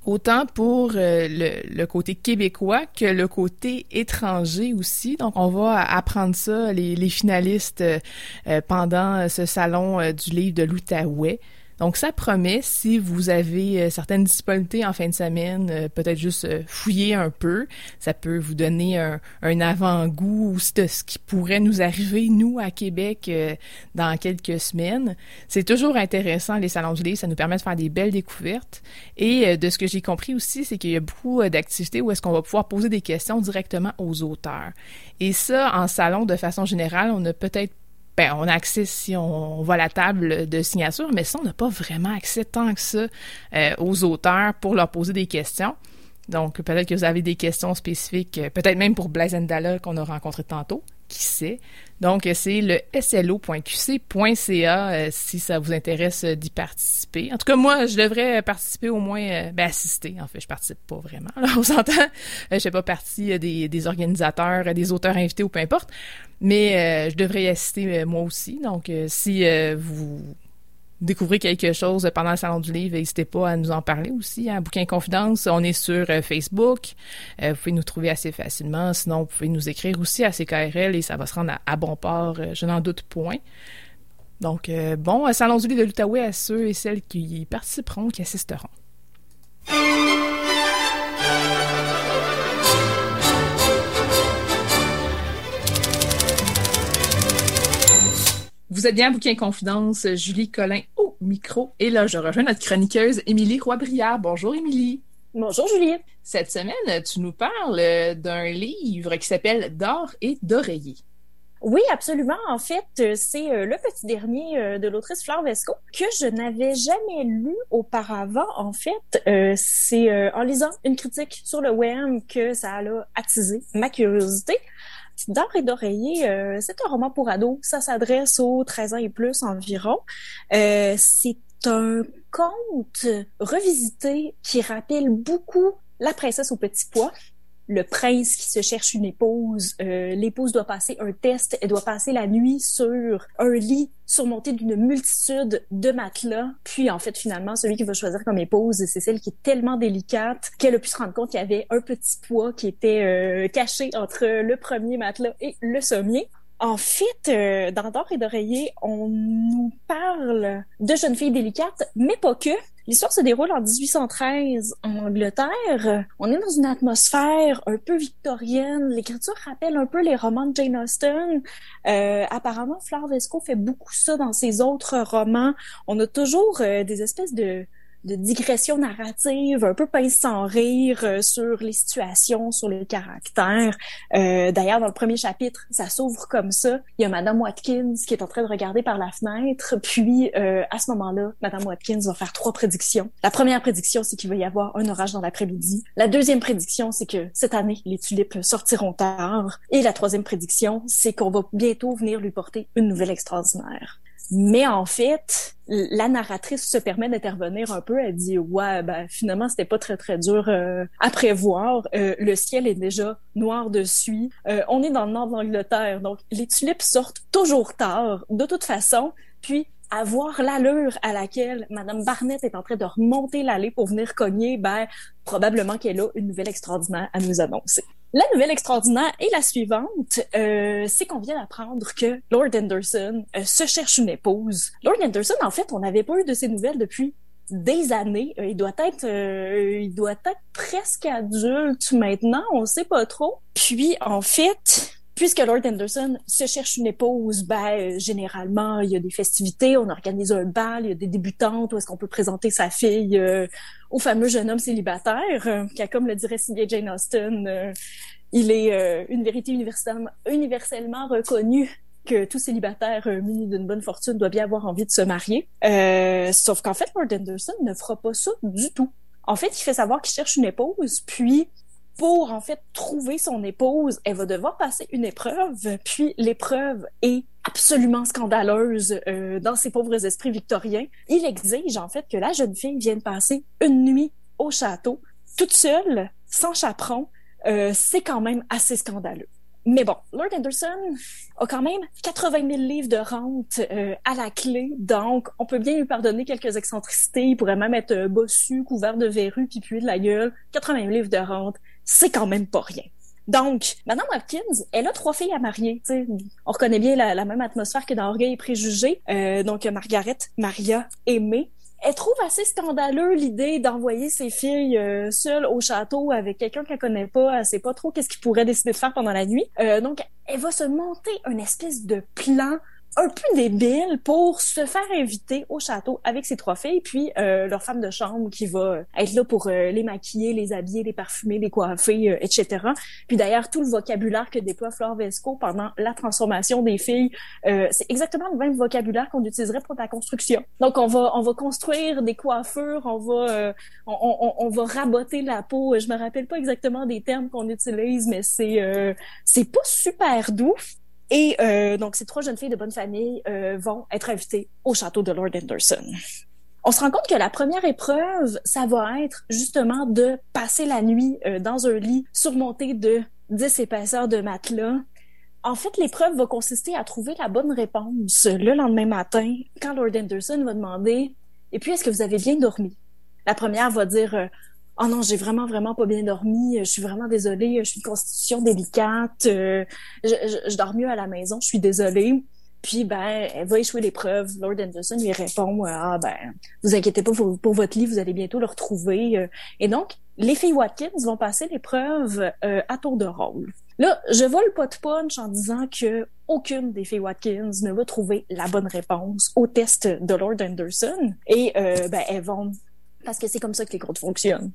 autant pour le, côté québécois que le côté étranger aussi. Donc, on va apprendre ça, les finalistes, pendant ce salon du livre de l'Outaouais. Donc, ça promet, si vous avez euh, certaines disponibilités en fin de semaine, euh, peut-être juste euh, fouiller un peu. Ça peut vous donner un, avant-goût de ce qui pourrait nous arriver, nous, à Québec, dans quelques semaines. C'est toujours intéressant, les salons du livre. Ça nous permet de faire des belles découvertes. Et de ce que j'ai compris aussi, c'est qu'il y a beaucoup d'activités où est-ce qu'on va pouvoir poser des questions directement aux auteurs. Et ça, en salon, de façon générale, on a peut-être ben, on a accès si on, voit la table de signature, mais ça, on n'a pas vraiment accès tant que ça euh, aux auteurs pour leur poser des questions. Donc, peut-être que vous avez des questions spécifiques, euh, peut-être même pour Blaise Ndala qu'on a rencontré tantôt, qui sait. Donc, c'est le slo.qc.ca euh, si ça vous intéresse d'y participer. En tout cas, moi, je devrais participer au moins, ben, assister. En fait, je participe pas vraiment, là, (laughs) on s'entend. je fais pas partie des, organisateurs, des auteurs invités ou peu importe. Mais euh, je devrais y assister euh, moi aussi. Donc, euh, si vous découvrez quelque chose pendant le Salon du Livre, n'hésitez pas à nous en parler aussi. À hein. Bouquin Confidence, on est sur Facebook. vous pouvez nous trouver assez facilement. Sinon, vous pouvez nous écrire aussi à CKRL et ça va se rendre à, bon port, je n'en doute point. Donc, bon, Salon du Livre de l'Outaouais à ceux et celles qui y participeront, qui assisteront. Vous êtes bien à Bouquin Confidence, Julie Collin au micro. Et là, je rejoins notre chroniqueuse Émilie Roy-Briard. Bonjour Émilie. Bonjour Julie. Cette semaine, tu nous parles d'un livre qui s'appelle D'or et d'oreiller. Oui, absolument. En fait, c'est euh, le petit dernier euh, de l'autrice Flore Vesco que je n'avais jamais lu auparavant. En fait, euh, c'est en lisant une critique sur le web que ça a attisé ma curiosité. D'or et d'oreiller, euh, c'est un roman pour ados. Ça s'adresse aux 13 ans et plus environ. Euh, c'est un conte revisité qui rappelle beaucoup La princesse au petit pois le prince qui se cherche une épouse. Euh, l'épouse doit passer un test, elle doit passer la nuit sur un lit surmonté d'une multitude de matelas. Puis en fait, finalement, celui qui va choisir comme épouse, c'est celle qui est tellement délicate qu'elle a pu se rendre compte qu'il y avait un petit poids qui était euh, caché entre le premier matelas et le sommier. En fait, euh, dans D'or et d'oreiller, on nous parle de jeunes filles délicates, mais pas que. L'histoire se déroule en 1813 en Angleterre. On est dans une atmosphère un peu victorienne. L'écriture rappelle un peu les romans de Jane Austen. Euh, apparemment, Fleur Vesco fait beaucoup ça dans ses autres romans. On a toujours euh, des espèces de de digression narrative, un peu pince sans rire euh, sur les situations, sur les caractères. Euh, D'ailleurs, dans le premier chapitre, ça s'ouvre comme ça. Il y a Madame Watkins qui est en train de regarder par la fenêtre. Puis, euh, à ce moment-là, Madame Watkins va faire trois prédictions. La première prédiction, c'est qu'il va y avoir un orage dans l'après-midi. La deuxième prédiction, c'est que cette année, les tulipes sortiront tard. Et la troisième prédiction, c'est qu'on va bientôt venir lui porter une nouvelle extraordinaire. Mais en fait, la narratrice se permet d'intervenir un peu. Elle dit ouais, ben finalement c'était pas très très dur euh, à prévoir. Euh, le ciel est déjà noir dessus. Euh, on est dans le nord de l'Angleterre, donc les tulipes sortent toujours tard, de toute façon. Puis à voir l'allure à laquelle Madame Barnett est en train de remonter l'allée pour venir cogner, ben probablement qu'elle a une nouvelle extraordinaire à nous annoncer. La nouvelle extraordinaire est la suivante, euh, c'est qu'on vient d'apprendre que Lord Anderson euh, se cherche une épouse. Lord Anderson, en fait, on n'avait pas eu de ses nouvelles depuis des années. Euh, il doit être, il doit être presque adulte maintenant, on sait pas trop. Puis, en fait, puisque Lord Anderson se cherche une épouse, ben généralement il y a des festivités, on organise un bal, il y a des débutantes où est-ce qu'on peut présenter sa fille euh, au fameux jeune homme célibataire, euh, qui a comme le dirait Cynthia Jane Austen, euh, il est une vérité universellement, universellement reconnue que tout célibataire muni d'une bonne fortune doit bien avoir envie de se marier. sauf qu'en fait, Lord Anderson ne fera pas ça du tout. En fait, il fait savoir qu'il cherche une épouse, puis pour en fait trouver son épouse, elle va devoir passer une épreuve, puis l'épreuve est absolument scandaleuse euh, dans ses pauvres esprits victoriens. Il exige en fait que la jeune fille vienne passer une nuit au château, toute seule, sans chaperon. Euh, c'est quand même assez scandaleux. Mais bon, Lord Anderson a quand même 80 000 livres de rente euh, à la clé, donc on peut bien lui pardonner quelques excentricités. Il pourrait même être bossu, couvert de verrues, puis puer de la gueule. 80 000 livres de rente, c'est quand même pas rien. Donc, Madame Hopkins, elle a trois filles à marier. On reconnaît bien la, même atmosphère que dans Orgueil et Préjugés. Euh, donc, Margaret, Maria et Elle trouve assez scandaleux l'idée d'envoyer ses filles euh, seules au château avec quelqu'un qu'elle connaît pas. Elle sait pas trop qu'est-ce qu'il pourrait décider de faire pendant la nuit. Euh, donc, elle va se monter une espèce de plan un peu débile pour se faire inviter au château avec ses trois filles, puis euh, leur femme de chambre qui va être là pour euh, les maquiller, les habiller, les parfumer, les coiffer, euh, etc. Puis d'ailleurs, tout le vocabulaire que déploie Flore Vesco pendant la transformation des filles, c'est exactement le même vocabulaire qu'on utiliserait pour la construction. Donc on va on va construire des coiffures, on va on, on, on, va raboter la peau. Je me rappelle pas exactement des termes qu'on utilise, mais c'est c'est pas super doux. Et euh, donc, ces trois jeunes filles de bonne famille euh, vont être invitées au château de Lord Anderson. On se rend compte que la première épreuve, ça va être justement de passer la nuit euh, dans un lit surmonté de 10 épaisseurs de matelas. En fait, l'épreuve va consister à trouver la bonne réponse le lendemain matin quand Lord Anderson va demander « Et puis, est-ce que vous avez bien dormi? » La première va dire oh non, j'ai vraiment, vraiment pas bien dormi, je suis vraiment désolée, je suis une constitution délicate, euh, je, dors mieux à la maison, je suis désolée. Puis, ben, elle va échouer l'épreuve. Lord Anderson lui répond, ah, ben, vous inquiétez pas pour, votre lit, vous allez bientôt le retrouver. Euh. Et donc, les filles Watkins vont passer l'épreuve euh, à tour de rôle. Là, je vole pas de punch en disant que aucune des filles Watkins ne va trouver la bonne réponse au test de Lord Anderson. Et, ben, elles vont parce que c'est comme ça que les groupes fonctionnent.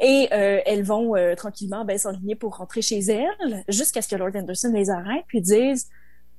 Et euh, elles vont euh, tranquillement ben, s'enligner pour rentrer chez elles jusqu'à ce que Lord Anderson les arrête puis dise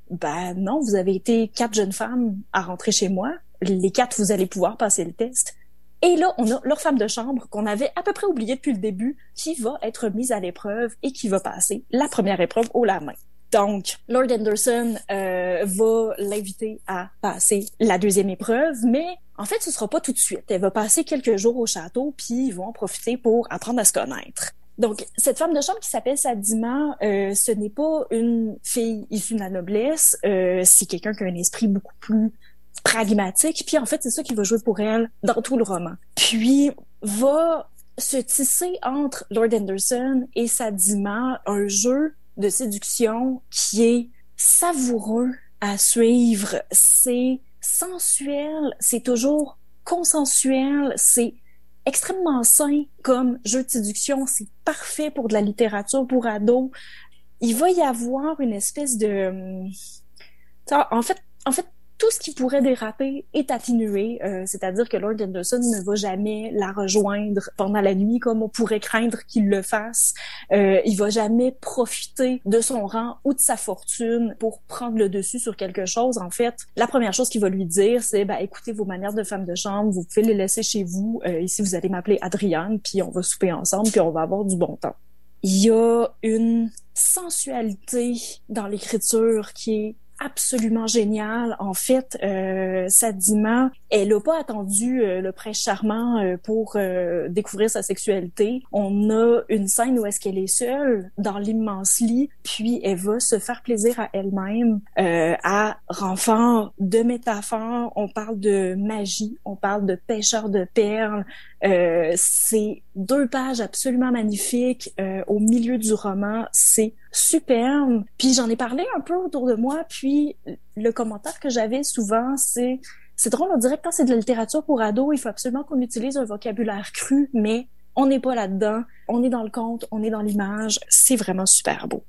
ben non, vous avez été quatre jeunes femmes à rentrer chez moi. Les quatre, vous allez pouvoir passer le test. Et là, on a leur femme de chambre qu'on avait à peu près oubliée depuis le début, qui va être mise à l'épreuve et qui va passer la première épreuve au la main. Donc, Lord Anderson euh, va l'inviter à passer la deuxième épreuve, mais en fait, ce sera pas tout de suite. Elle va passer quelques jours au château, puis ils vont en profiter pour apprendre à se connaître. Donc, cette femme de chambre qui s'appelle Sadima, euh, ce n'est pas une fille issue de la noblesse, euh, c'est quelqu'un qui a un esprit beaucoup plus pragmatique. Puis en fait, c'est ça qui va jouer pour elle dans tout le roman. Puis va se tisser entre Lord Anderson et Sadima un jeu de séduction qui est savoureux à suivre, c'est sensuel, c'est toujours consensuel, c'est extrêmement sain comme jeu de séduction, c'est parfait pour de la littérature pour ados. Il va y avoir une espèce de hum, en fait en fait tout ce qui pourrait déraper est atténué, euh, c'est-à-dire que Lord Anderson ne va jamais la rejoindre pendant la nuit comme on pourrait craindre qu'il le fasse. Euh, il va jamais profiter de son rang ou de sa fortune pour prendre le dessus sur quelque chose. En fait, la première chose qu'il va lui dire, c'est bah écoutez vos manières de femme de chambre, vous pouvez les laisser chez vous. Euh, ici, vous allez m'appeler Adrienne, puis on va souper ensemble, puis on va avoir du bon temps. Il y a une sensualité dans l'écriture qui est absolument génial. En fait, euh, Sadima, elle n'a pas attendu euh, le prince charmant euh, pour euh, découvrir sa sexualité. On a une scène où est-ce qu'elle est seule dans l'immense lit, puis elle va se faire plaisir à elle-même à renfort de métaphores. On parle de magie, on parle de pêcheur de perles. c'est deux pages absolument magnifiques au milieu du roman. C'est superbe. Puis j'en ai parlé un peu autour de moi, puis le commentaire que j'avais souvent, c'est c'est drôle, on dirait que quand c'est de la littérature pour ados, il faut absolument qu'on utilise un vocabulaire cru, mais on n'est pas là-dedans, on est dans le conte, on est dans l'image, c'est vraiment super beau.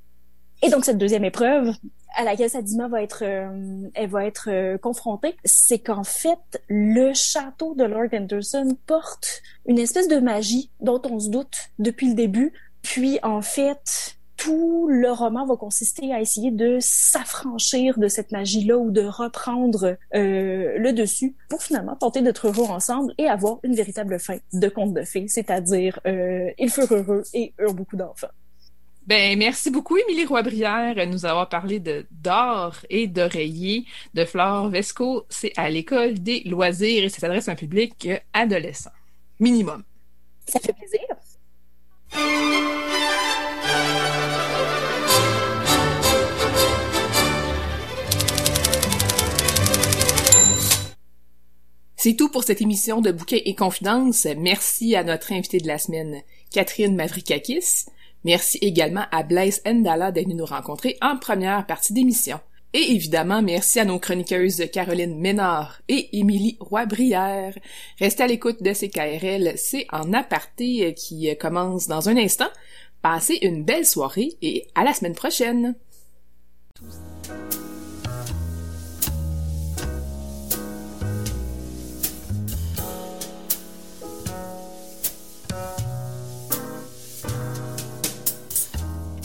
Et donc cette deuxième épreuve à laquelle Sadima va être, euh, elle va être euh, confrontée, c'est qu'en fait le château de Lord Anderson porte une espèce de magie dont on se doute depuis le début. Puis en fait, tout le roman va consister à essayer de s'affranchir de cette magie-là ou de reprendre euh, le dessus pour finalement tenter d'être heureux ensemble et avoir une véritable fin de conte de fées, c'est-à-dire euh, ils furent heureux et eurent beaucoup d'enfants. Ben, merci beaucoup, Émilie Roy-Brière, de nous avoir parlé de d'or et d'oreiller de Flore Vesco. C'est à l'école des loisirs et ça s'adresse à un public adolescent. Minimum. Ça fait plaisir. C'est tout pour cette émission de Bouquets et Confidences. Merci à notre invitée de la semaine, Catherine Mavrikakis. Merci également à Blaise Ndala d'être nous rencontrer en première partie d'émission. Et évidemment, merci à nos chroniqueuses Caroline Ménard et Émilie Roy-Brière. Restez à l'écoute de CKRL, c'est en aparté qui commence dans un instant. Passez une belle soirée et à la semaine prochaine!